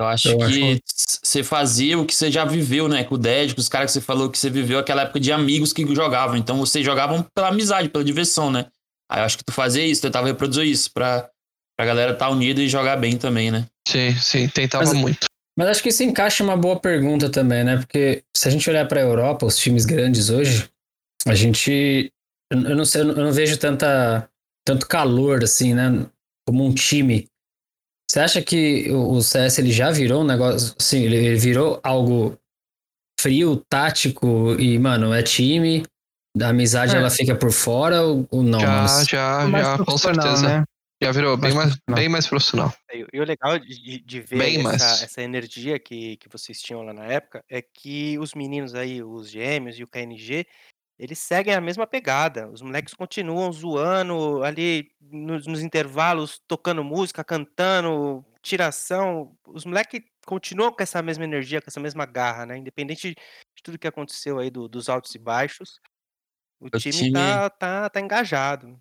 Eu acho Eu que você fazia o que você já viveu, né? Com o Dead, com os caras que você falou que você viveu aquela época de amigos que jogavam. Então vocês jogavam pela amizade, pela diversão, né? Aí eu acho que tu fazia isso, tentava reproduzir isso pra, pra galera estar unida e jogar bem também, né? Sim, sim, tentava Mas- muito. Mas acho que isso encaixa uma boa pergunta também, né? Porque se a gente olhar pra Europa, os times grandes hoje, a gente. Eu não sei, eu não- eu não vejo tanta, tanto calor assim, né? Como um time. Você acha que o CS ele já virou um negócio. Assim, ele virou algo frio, tático e, mano, é time. A amizade É. ela fica por fora ou, ou não? já, mano? já, Mais já, com profissional, certeza. né? Já virou bem Mais bem mais profissional. E, e o legal de, de- ver Bem mais. essa, essa energia que, que vocês tinham lá na época é que os meninos aí, os gêmeos e o KNG, eles seguem a mesma pegada. Os moleques continuam zoando ali nos, nos intervalos, tocando música, cantando, tiração. Os moleques continuam com essa mesma energia, com essa mesma garra, né? Independente de tudo que aconteceu aí do- dos altos e baixos, o, O time, time- Tá, tá, tá engajado.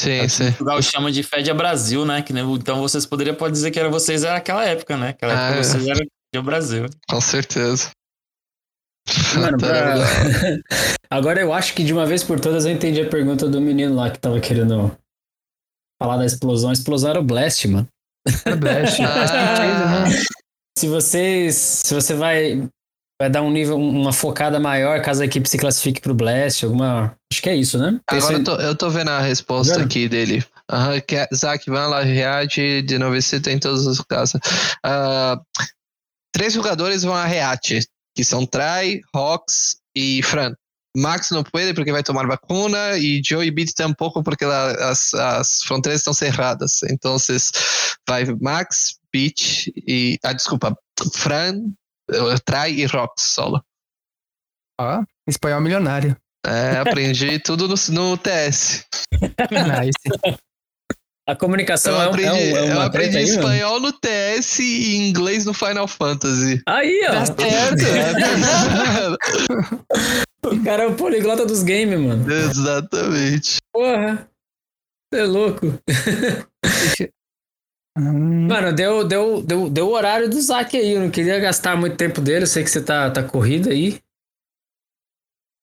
Sim, sim. O Gal chama de Fed a Brasil, né? Que, nem- então vocês poderiam pode dizer que era vocês era aquela época, né? Aquela Ah, época é. vocês eram o Brasil. Com certeza. Mano, Tá pra-. Agora eu acho que de uma vez por todas eu entendi a pergunta do menino lá que tava querendo falar da explosão. A explosão era o Blast, mano. Era Blast. Ah, Se vocês. Se você vai. Vai dar um nível, uma focada maior caso a equipe se classifique pro Blast, alguma. Acho que é isso, né? Agora eu Esse- tô, eu tô vendo a resposta Vendo? aqui dele. Aham, que é Zac Van La Reate de 90 em todos os casos. Ah, três jogadores vão a Reate, que são Trai, Rox e Fran. Max não pode porque vai tomar vacuna e Joe e Beat tampouco porque as, as fronteiras estão cerradas. Então vai Max, Beat e. Ah, desculpa. Fran, eh, Trai e Rox solo. Ó, espanhol milionário. É, aprendi tudo no, no TS. Nice. A comunicação Eu é, um- aprendi, é, um- é eu aprendi treta aí, mano? espanhol no TS e inglês no Final Fantasy. Aí, ó. Tá certo. O cara é o poliglota dos games, mano. Exatamente. Porra. Você é louco. Hum, Mano, deu, deu, deu, deu o horário do Zac aí. Eu não queria gastar muito tempo dele. Eu sei que você tá, tá corrido aí.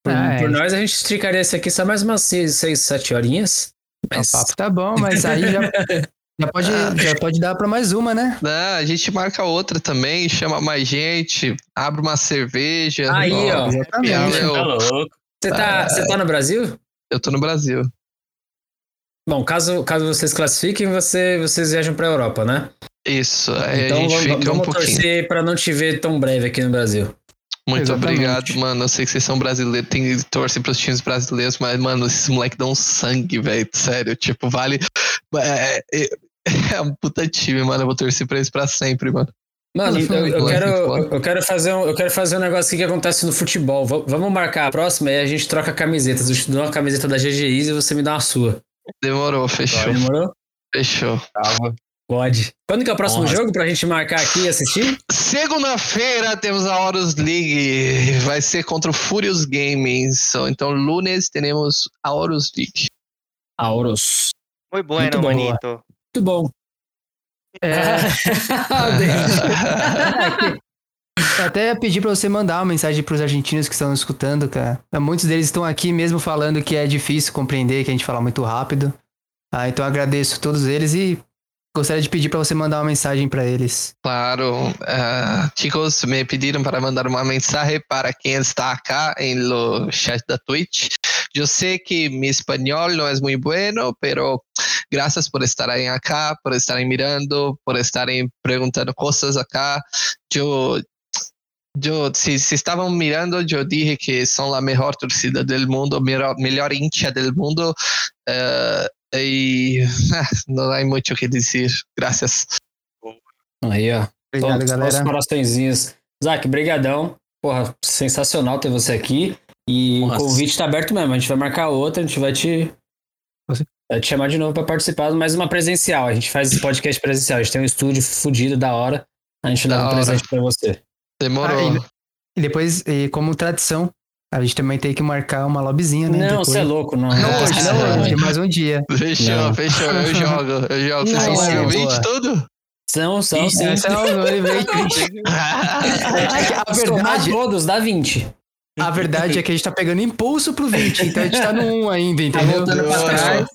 Por, Ah, é. por nós, a gente esticaria esse aqui só mais umas 6, 6 7 horinhas. O Mas, papo tá bom, mas aí já, já, pode, já pode dar pra mais uma, né? Não, a gente marca outra também, chama mais gente, abre uma cerveja. Aí, ó. Exatamente. Tá louco. você, tá, você tá no Brasil? eu tô no Brasil. Bom, caso, caso vocês classifiquem, você, vocês viajam pra Europa, né? Isso, aí então a gente vamos, fica um vamos pouquinho. torcer pra não te ver tão breve aqui no Brasil. Muito Exatamente. obrigado, mano. Eu sei que vocês são brasileiros, tem torcem pros times brasileiros, mas, mano, esses moleques dão sangue, velho. Sério, tipo, vale. É, é, é um puta time, mano. Eu vou torcer pra eles pra sempre, mano. Mano, eu, eu quero, eu, quero fazer um, eu quero fazer um negócio aqui que acontece no futebol. Va- Vamos marcar a próxima e a gente troca camisetas. Eu te dou uma camiseta da GGIs e você me dá uma sua. Demorou, fechou. Demorou? Fechou. Pode. Quando que é o próximo Nossa. jogo pra gente marcar aqui e assistir? Segunda-feira temos a Horus League. Vai ser contra o Furious Gaming. Então, lunes teremos a Horus League. Auros. Foi bueno, Muito bom. manito. Muito bom. É, eu até ia pedir pra você mandar uma mensagem pros argentinos que estão escutando, cara. Muitos deles estão aqui mesmo falando que é difícil compreender, que a gente fala muito rápido. Ah, então agradeço a todos eles e gostaria de pedir pra você mandar uma mensagem pra eles. Claro, ah, chicos, me pediram para mandar uma mensagem para quem está acá en lo chat da Twitch. Eu sei que mi espanhol não é muito bueno, pero gracias por estarem acá, por estarem mirando, por estarem perguntando coisas acá. Eu, eu se, se estavam mirando, eu dije que são a melhor torcida do mundo, melhor, melhor hincha do mundo. ah, e não há muito o que dizer. Graças. Aí, ó. Obrigado, Todos os galera. coraçõezinhos. Zac, brigadão. Porra, sensacional ter você aqui. E Nossa. o convite tá aberto mesmo. A gente vai marcar outra, a gente vai te, vai te chamar de novo pra participar mais uma presencial. A gente faz esse podcast presencial. A gente tem um estúdio fudido da hora. A gente dá um presente pra você. Demorou. Ah, E depois, e como tradição, a gente também tem que marcar uma lobbyzinha, né? não, você é louco. Não, Não hoje, não hoje, mais um dia. Fechou, Não. fechou. Eu jogo, eu jogo. Vocês são é, ouvinte boa. tudo? São, são, sim. Essa é o Olivete. A Somar verdade, todos, dá 20. a verdade é que a gente tá pegando impulso pro 20, então a gente tá no 1 ainda, Tá entendeu? voltando pra trás.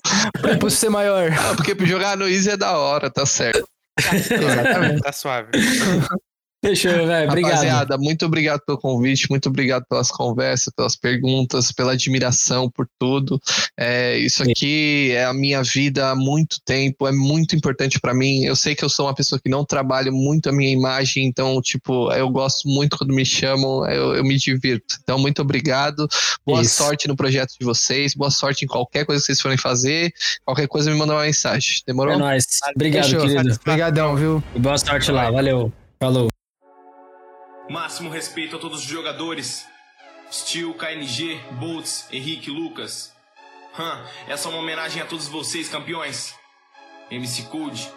O impulso ser maior. Ah, porque jogar no Easy é da hora, tá certo. Exatamente. Tá suave. Fechou, velho. Obrigado. Rapaziada, muito obrigado pelo convite, muito obrigado pelas conversas, pelas perguntas, pela admiração por tudo. É, isso aqui é a minha vida há muito tempo, é muito importante pra mim. Eu sei que eu sou uma pessoa que não trabalha muito a minha imagem, então, tipo, eu gosto muito quando me chamam, eu, eu me divirto. Então, muito obrigado. Boa Isso. sorte no projeto de vocês, boa sorte em qualquer coisa que vocês forem fazer. Qualquer coisa me manda uma mensagem. Demorou? É nóis. Obrigado, Fechou. querido. Obrigadão, viu? E boa sorte lá. Valeu. Falou. Máximo respeito a todos os jogadores. Steel, KNG, Boltz, Henrique, Lucas. Hum, essa é uma homenagem a todos vocês, campeões. MC Code,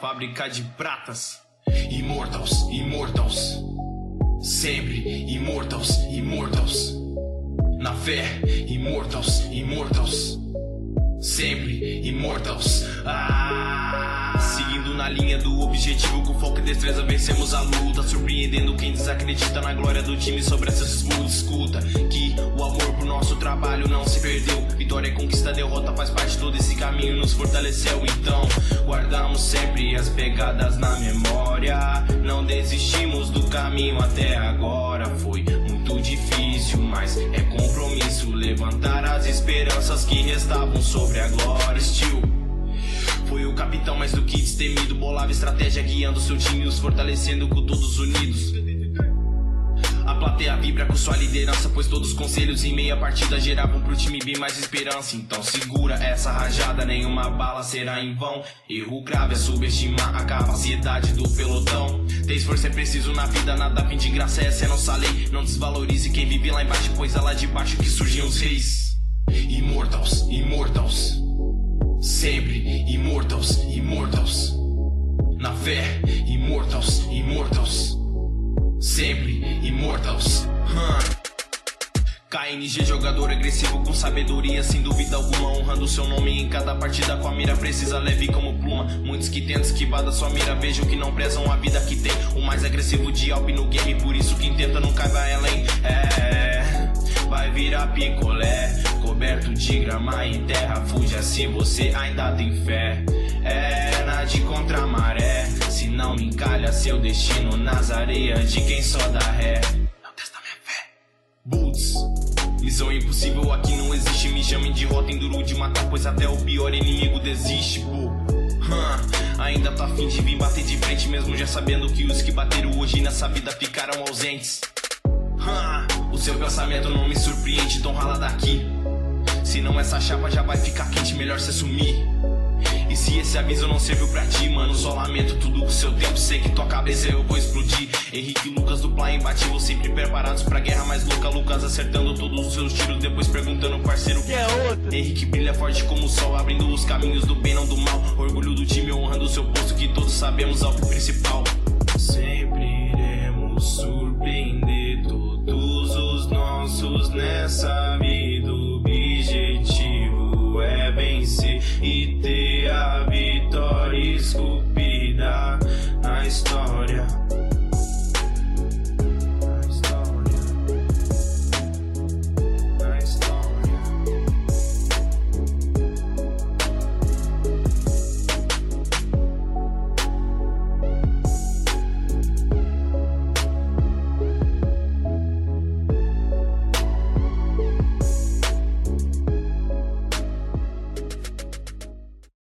fábrica de pratas. Immortals, Immortals. Sempre Immortals, Immortals. Na fé, Immortals, Immortals. Sempre Immortals. Ah, seguindo na linha do objetivo com foco e destreza vencemos a luta, surpreendendo quem desacredita na glória do time sobre essas disputas. Escuta que o amor pro nosso trabalho não se perdeu. Vitória, conquista, derrota faz parte de todo esse caminho, nos fortaleceu. Então guardamos sempre as pegadas na memória. Não desistimos do caminho até agora. Foi difícil, mas é compromisso levantar as esperanças que restavam sobre a glória. Steel. Foi o capitão mais do que destemido. Bolava estratégia guiando seu time, os fortalecendo com todos unidos. A plateia vibra com sua liderança, pois todos os conselhos em meia partida geravam pro time bem mais esperança. Então segura essa rajada, nenhuma bala será em vão. Erro grave é subestimar a capacidade do pelotão. Ter esforço é preciso na vida, nada vem de graça, essa é nossa lei. Não desvalorize quem vive lá embaixo, pois é lá de baixo que surgem os reis. Immortals, Immortals. Sempre Immortals, Immortals. Na fé, Immortals, Immortals. Sempre Immortals. Hum. KNG jogador agressivo com sabedoria, sem dúvida alguma, honrando seu nome em cada partida com a mira precisa, leve como pluma. Muitos que tentam esquivar da sua mira, vejam que não prezam a vida que tem. O mais agressivo de Alp no game, por isso quem tenta nunca vai além. É, vai virar picolé, coberto de grama e terra, fuja se você ainda tem fé. É, nade contra a maré, se não me encalha seu destino nas areias de quem só dá ré. Não testa minha fé. Boots. Missão impossível aqui não existe. Me chamem de rota enduro de matar, pois até o pior inimigo desiste, pô. Hum, ainda tô afim de vir bater de frente, mesmo já sabendo que os que bateram hoje nessa vida ficaram ausentes. Hum, o seu pensamento não me surpreende, então rala daqui. Senão essa chapa já vai ficar quente, melhor cê sumir. E se esse aviso não serviu pra ti, mano, só lamento tudo com seu tempo. Sei que tua cabeça eu vou explodir. Henrique e Lucas do Play imbatível, sempre preparados pra guerra mais louca. Lucas acertando todos os seus tiros, depois perguntando, parceiro, que é outro? Henrique brilha forte como o sol, abrindo os caminhos do bem, não do mal. Orgulho do time honrando o seu posto, que todos sabemos algo principal. Sempre iremos surpreender todos os nossos nessa vida. Vencer e ter a vitória esculpida na história.